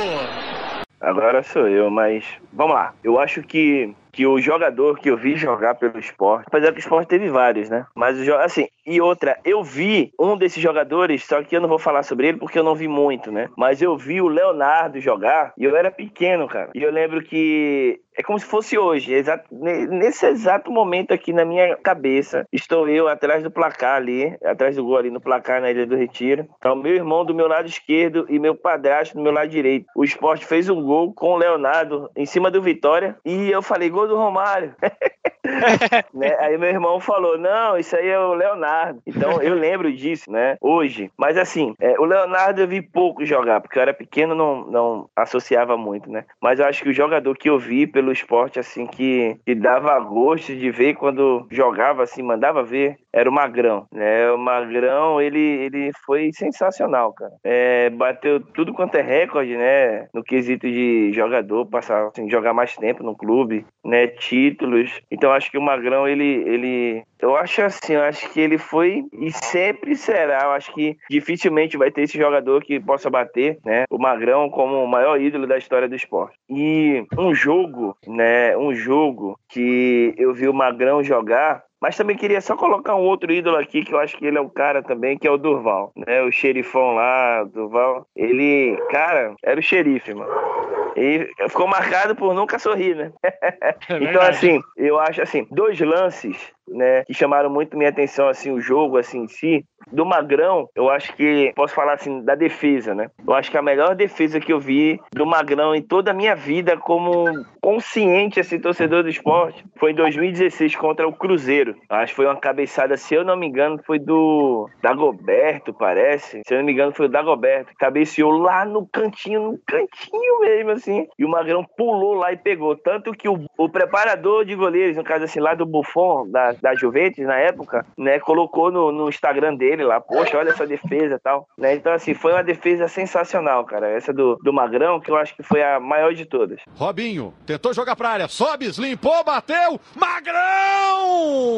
Agora sou eu, mas vamos lá. Eu acho que, que o jogador que eu vi jogar pelo esporte, apesar que o esporte teve vários, né? Mas assim, e outra, eu vi um desses jogadores, só que eu não vou falar sobre ele porque eu não vi muito, né? Mas eu vi o Leonardo jogar e eu era pequeno, cara. E eu lembro que é como se fosse hoje, exa- ne- nesse exato momento aqui na minha cabeça, estou eu atrás do placar ali, atrás do gol ali no placar na Ilha do Retiro. Então, meu irmão do meu lado esquerdo e meu padrasto do meu lado direito. O esporte fez um gol com o Leonardo em cima do Vitória e eu falei, gol do Romário. Né? Aí meu irmão falou, não, isso aí é o Leonardo. Então eu lembro disso, né? Hoje. Mas assim, é, o Leonardo eu vi pouco jogar, porque eu era pequeno, não, não associava muito, né? Mas eu acho que o jogador que eu vi pelo esporte, assim, que, que dava gosto de ver quando jogava, assim, mandava ver, era o Magrão, né? O Magrão, ele, ele foi sensacional, cara. É, bateu tudo quanto é recorde, né? No quesito de jogador, passar, assim, jogar mais tempo no clube, né? Títulos. Então acho que o Magrão, ele, ele, eu acho assim, eu acho que ele foi e sempre será. Eu acho que dificilmente vai ter esse jogador que possa bater, né? O Magrão como o maior ídolo da história do esporte. E um jogo, né? Um jogo que eu vi o Magrão jogar. Mas também queria só colocar um outro ídolo aqui, que eu acho que ele é um cara também, que é o Durval, né? O xerifão lá, o Durval. Ele, cara, era o xerife, mano. E ficou marcado por nunca sorrir, né? então, assim, eu acho assim, dois lances, né, que chamaram muito minha atenção, assim, o jogo, assim, em si. Do Magrão, eu acho que, posso falar assim, da defesa, né? Eu acho que a melhor defesa que eu vi do Magrão em toda a minha vida como consciente, assim, torcedor do esporte, foi em 2016 contra o Cruzeiro. Acho que foi uma cabeçada, se eu não me engano, foi do Dagoberto, parece. Se eu não me engano, foi o Dagoberto. Cabeceou lá no cantinho, no cantinho mesmo, assim. E o Magrão pulou lá e pegou. Tanto que o, o preparador de goleiros, no caso assim, lá do Buffon, da, da Juventus, na época, né, colocou no, no Instagram dele lá, poxa, olha essa defesa e tal. Né? Então, assim, foi uma defesa sensacional, cara. Essa do, do Magrão, que eu acho que foi a maior de todas. Robinho tentou jogar pra área, Sobes, limpou, bateu, Magrão!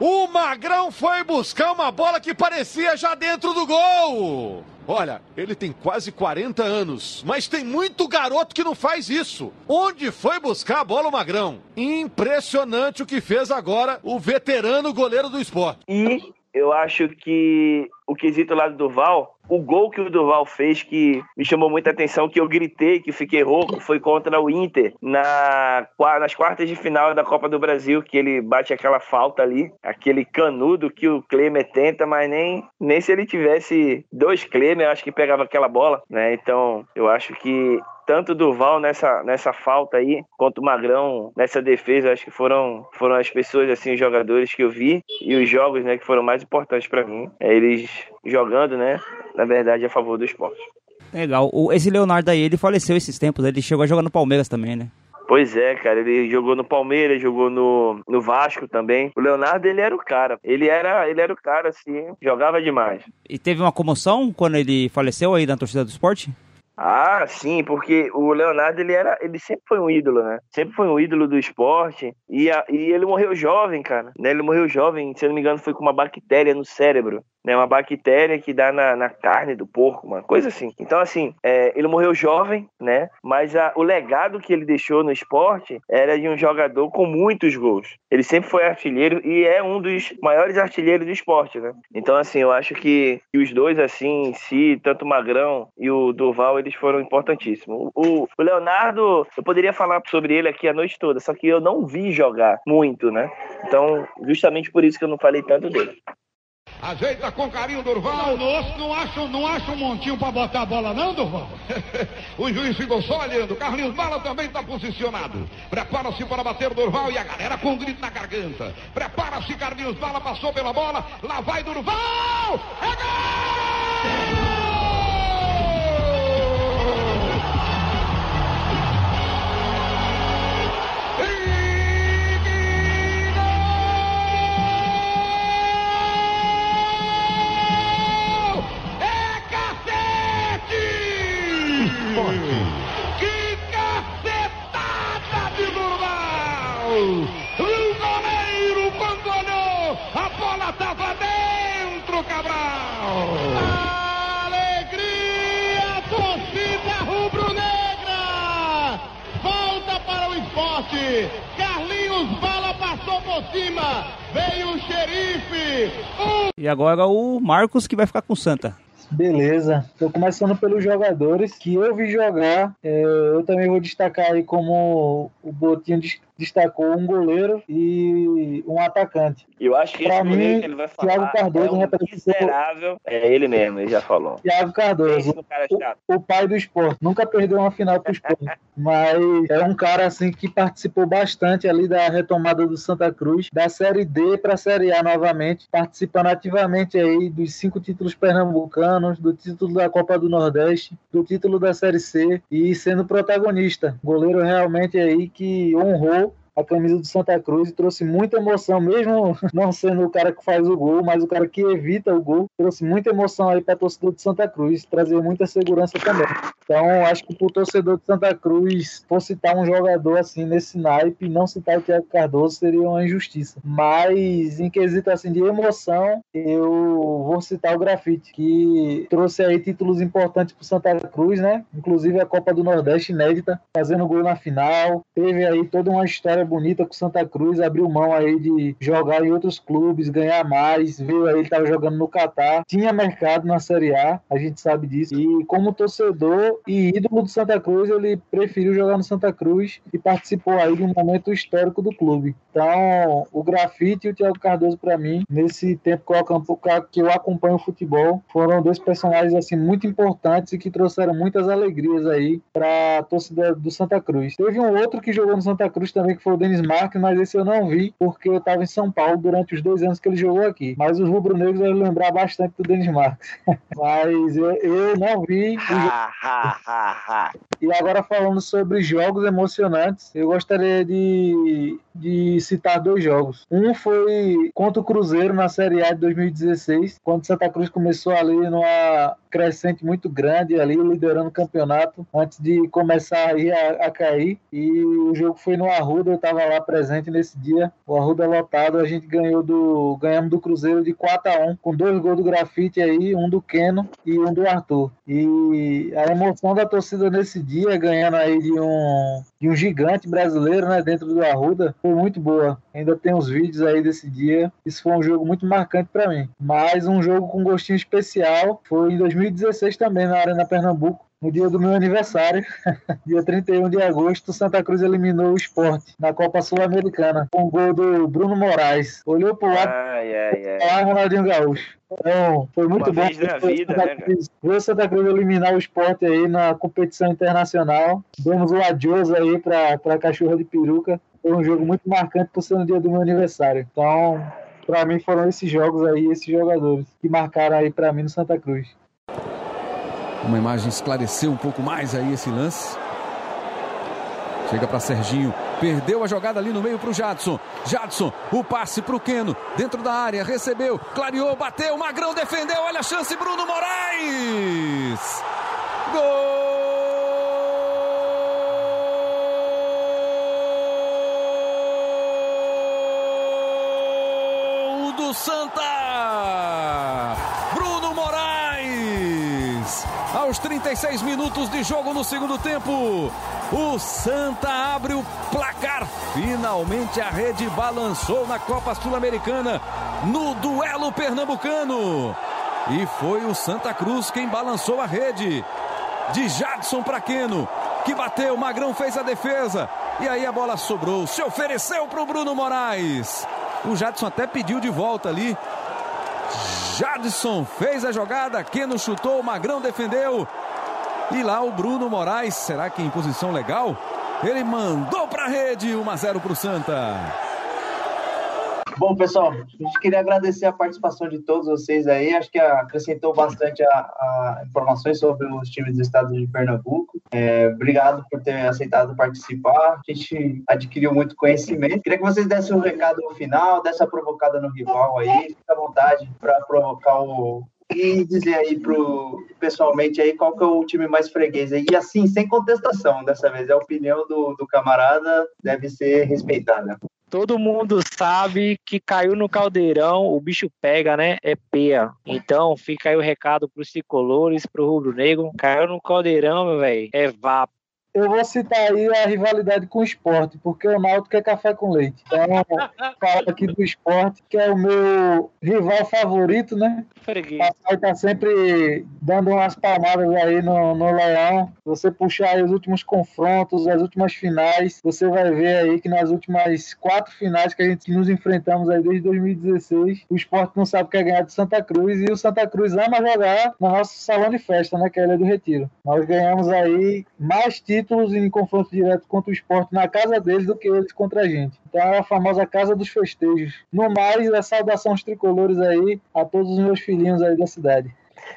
O Magrão foi buscar uma bola que parecia já dentro do gol! Olha, ele tem quase 40 anos, mas tem muito garoto que não faz isso. Onde foi buscar a bola o Magrão? Impressionante o que fez agora o veterano goleiro do esporte. E eu acho que o quesito lá do Duval, o gol que o Duval fez que me chamou muita atenção, que eu gritei, que fiquei rouco, foi contra o Inter na, nas quartas de final da Copa do Brasil, que ele bate aquela falta ali, aquele canudo que o Klemer tenta, mas nem, nem se ele tivesse dois Klemer, eu acho que pegava aquela bola, né? Então, eu acho que tanto Duval nessa, nessa falta aí, quanto o Magrão nessa defesa, acho que foram, foram as pessoas, assim, os jogadores que eu vi e os jogos, né, que foram mais importantes para mim. É eles jogando, né, na verdade, a favor do esporte. Legal. O, esse Leonardo aí, ele faleceu esses tempos, ele chegou a jogar no Palmeiras também, né? Pois é, cara, ele jogou no Palmeiras, jogou no, no Vasco também. O Leonardo, ele era o cara. Ele era, ele era o cara, assim, jogava demais. E teve uma comoção quando ele faleceu aí na torcida do esporte? Ah, sim, porque o Leonardo ele era, ele sempre foi um ídolo, né? Sempre foi um ídolo do esporte e, a, e ele morreu jovem, cara. Né? Ele morreu jovem, se eu não me engano, foi com uma bactéria no cérebro, né? Uma bactéria que dá na, na carne do porco, uma coisa assim. Então, assim, é, ele morreu jovem, né? Mas a, o legado que ele deixou no esporte era de um jogador com muitos gols. Ele sempre foi artilheiro e é um dos maiores artilheiros do esporte, né? Então, assim, eu acho que, que os dois, assim, em si, tanto o Magrão e o Durval, eles foram importantíssimos. O, o Leonardo, eu poderia falar sobre ele aqui a noite toda, só que eu não vi jogar muito, né? Então, justamente por isso que eu não falei tanto dele. Ajeita com carinho, Durval. Não, não, acha, não acha um montinho pra botar a bola, não, Durval? o juiz ficou só olhando. Carlinhos Bala também está posicionado. Prepara-se para bater Durval e a galera com um grito na garganta. Prepara-se, Carlinhos Bala passou pela bola. Lá vai Durval! É gol! Carlinhos Bala passou por cima! Veio o xerife! O E agora o Marcos que vai ficar com o Santa. Beleza, tô começando pelos jogadores que eu vi jogar. É, eu também vou destacar aí como o Botinho destacou um goleiro e um atacante. Eu acho que Pra esse mim, que ele vai Thiago falar Cardoso é um representou- miserável. É ele mesmo, ele já falou. Thiago Cardoso, é chato. o pai do esporte, nunca perdeu uma final pro esporte, mas é um cara assim que participou bastante ali da retomada do Santa Cruz, da Série D para a Série A novamente, participando ativamente aí dos cinco títulos pernambucanos, do título da Copa do Nordeste, do título da Série C e sendo protagonista. Goleiro realmente aí que honrou a camisa do Santa Cruz e trouxe muita emoção, mesmo não sendo o cara que faz o gol, mas o cara que evita o gol, trouxe muita emoção aí para torcedor de Santa Cruz, trazer muita segurança também. Então, acho que pro torcedor de Santa Cruz, for citar um jogador assim nesse naipe, não citar o Thiago Cardoso seria uma injustiça. Mas em quesito assim de emoção, eu vou citar o Grafite, que trouxe aí títulos importantes pro Santa Cruz, né? Inclusive a Copa do Nordeste inédita, fazendo gol na final. Teve aí toda uma história bonita com Santa Cruz, abriu mão aí de jogar em outros clubes, ganhar mais, veio aí, ele tava jogando no Catar, tinha mercado na Série A, a gente sabe disso. E como torcedor e ídolo do Santa Cruz, ele preferiu jogar no Santa Cruz e participou aí de um momento histórico do clube. Então, o Grafite e o Thiago Cardoso, para mim, nesse tempo que eu, acompanho, que eu acompanho o futebol, foram dois personagens assim muito importantes e que trouxeram muitas alegrias aí para a torcida do Santa Cruz. Teve um outro que jogou no Santa Cruz também, que foi o Denis Marques, mas esse eu não vi, porque eu estava em São Paulo durante os dois anos que ele jogou aqui. Mas os rubro-negros devem lembrar bastante do Denis Marques. mas eu, eu não vi. E agora falando sobre jogos emocionantes, eu gostaria de, de citar dois jogos. Um foi contra o Cruzeiro na Série A de 2016, quando Santa Cruz começou ali numa crescente muito grande ali, liderando o campeonato, antes de começar a, a cair. E o jogo foi no Arruda, eu estava lá presente nesse dia. O Arruda lotado, a gente ganhou do ganhamos do Cruzeiro de 4 a 1 com dois gols do Grafite aí, um do Keno e um do Arthur. E a emoção da torcida nesse dia, ganhando aí de um, de um gigante brasileiro, né, dentro do Arruda, foi muito boa. Ainda tem os vídeos aí desse dia. Isso foi um jogo muito marcante para mim. Mas um jogo com gostinho especial foi em 2016 também, na Arena Pernambuco. No dia do meu aniversário, dia 31 de agosto, Santa Cruz eliminou o esporte na Copa Sul-Americana, com um gol do Bruno Moraes. Olhou pro lado, Ai, ai, ai. lá Ronaldinho Gaúcho. Então, foi muito Uma bom vez na vida, Santa né, Cruz- ver o Santa Cruz eliminar o esporte aí na competição internacional. Demos um adiós aí para a cachorra de peruca. Foi um jogo muito marcante por ser no dia do meu aniversário. Então, para mim foram esses jogos aí, esses jogadores que marcaram aí para mim no Santa Cruz. Uma imagem esclareceu um pouco mais aí esse lance. Chega para Serginho, perdeu a jogada ali no meio para o Jadson. Jadson, o passe para o Keno, dentro da área, recebeu, clareou, bateu, Magrão defendeu, olha a chance, Bruno Moraes! Gol 36 minutos de jogo no segundo tempo, o Santa abre o placar. Finalmente a rede balançou na Copa Sul-Americana no duelo pernambucano. E foi o Santa Cruz quem balançou a rede. De Jadson para Queno, que bateu, Magrão fez a defesa. E aí a bola sobrou, se ofereceu para o Bruno Moraes. O Jadson até pediu de volta ali. Jadson fez a jogada, Queno chutou, Magrão defendeu. E lá o Bruno Moraes, será que em posição legal? Ele mandou para a rede, 1 a 0 para o Santa. Bom, pessoal, a gente queria agradecer a participação de todos vocês aí. Acho que acrescentou bastante a, a informações sobre os times do estado de Pernambuco. É, obrigado por ter aceitado participar. A gente adquiriu muito conhecimento. Queria que vocês dessem um recado final, dessa provocada no rival aí. Fica à vontade para provocar o, e dizer aí pro pessoalmente aí qual que é o time mais freguês aí. E assim, sem contestação dessa vez, a opinião do, do camarada deve ser respeitada. Todo mundo sabe que caiu no caldeirão, o bicho pega, né? É peia. Então fica aí o recado pros tricolores, pro rubro-negro. Caiu no caldeirão, meu velho. É vapo. Eu vou citar aí a rivalidade com o esporte, porque o Náutico é café com leite. Então, falo aqui do esporte, que é o meu rival favorito, né? Papai tá sempre dando umas palmadas aí no, no leão. Você puxar aí os últimos confrontos, as últimas finais, você vai ver aí que nas últimas quatro finais que a gente nos enfrentamos aí desde 2016, o esporte não sabe que é ganhar de Santa Cruz e o Santa Cruz ama jogar no nosso salão de festa, né? Que é a Ilha do Retiro. Nós ganhamos aí mais títulos em confronto direto contra o esporte na casa deles do que eles contra a gente. Então é a famosa casa dos festejos. No mais, a saudação aos tricolores aí, a todos os meus filhinhos aí da cidade.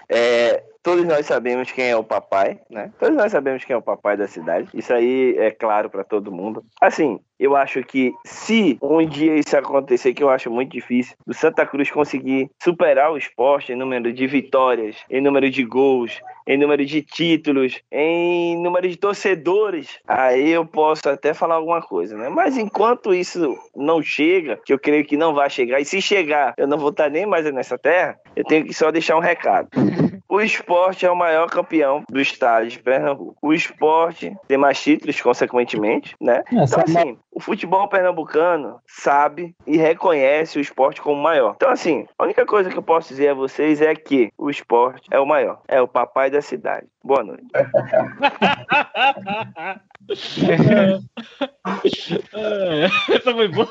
É, todos nós sabemos quem é o papai, né? Todos nós sabemos quem é o papai da cidade. Isso aí é claro para todo mundo. Assim, eu acho que se um dia isso acontecer, que eu acho muito difícil, o Santa Cruz conseguir superar o esporte em número de vitórias, em número de gols, em número de títulos, em número de torcedores, aí eu posso até falar alguma coisa, né? Mas enquanto isso não chega, que eu creio que não vai chegar, e se chegar, eu não vou estar nem mais nessa terra, eu tenho que só deixar um recado. O esporte é o maior campeão do estado de Pernambuco. O esporte tem mais títulos, consequentemente, né? Então, assim, o futebol pernambucano sabe e reconhece o esporte como maior. Então, assim, a única coisa que eu posso dizer a vocês é que o esporte é o maior, é o papai da cidade. Boa noite. Essa foi boa.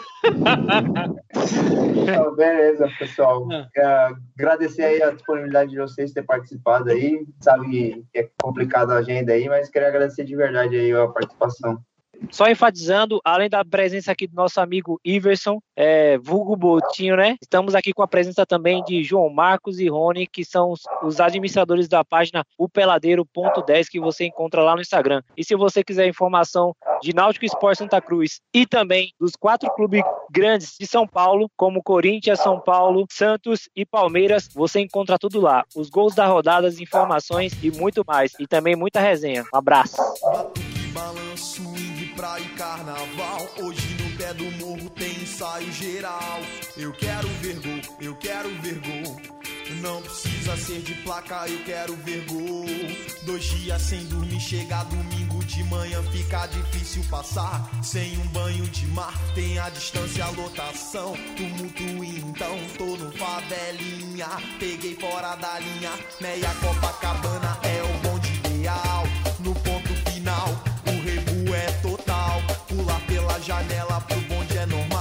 Então, beleza, pessoal. É, agradecer aí a disponibilidade de vocês ter participado aí. Sabe que é complicado a agenda aí, mas queria agradecer de verdade aí a participação. Só enfatizando, além da presença aqui do nosso amigo Iverson, é, vulgo Botinho, né? Estamos aqui com a presença também de João Marcos e Rony, que são os, os administradores da página upeladeiro.10 que você encontra lá no Instagram. E se você quiser informação de Náutico Esporte Santa Cruz e também dos quatro clubes grandes de São Paulo, como Corinthians, São Paulo, Santos e Palmeiras, você encontra tudo lá. Os gols da rodada, as informações e muito mais. E também muita resenha. Um abraço. Praia e carnaval. Hoje no pé do morro tem ensaio geral. Eu quero ver gol, eu quero ver gol. Não precisa ser de placa, eu quero ver gol. Dois dias sem dormir, chega domingo de manhã, fica difícil passar. Sem um banho de mar, tem a distância, a lotação. Tumulto então, tô no favelinha. Peguei fora da linha, meia Copacabana é o janela pro bonde é normal.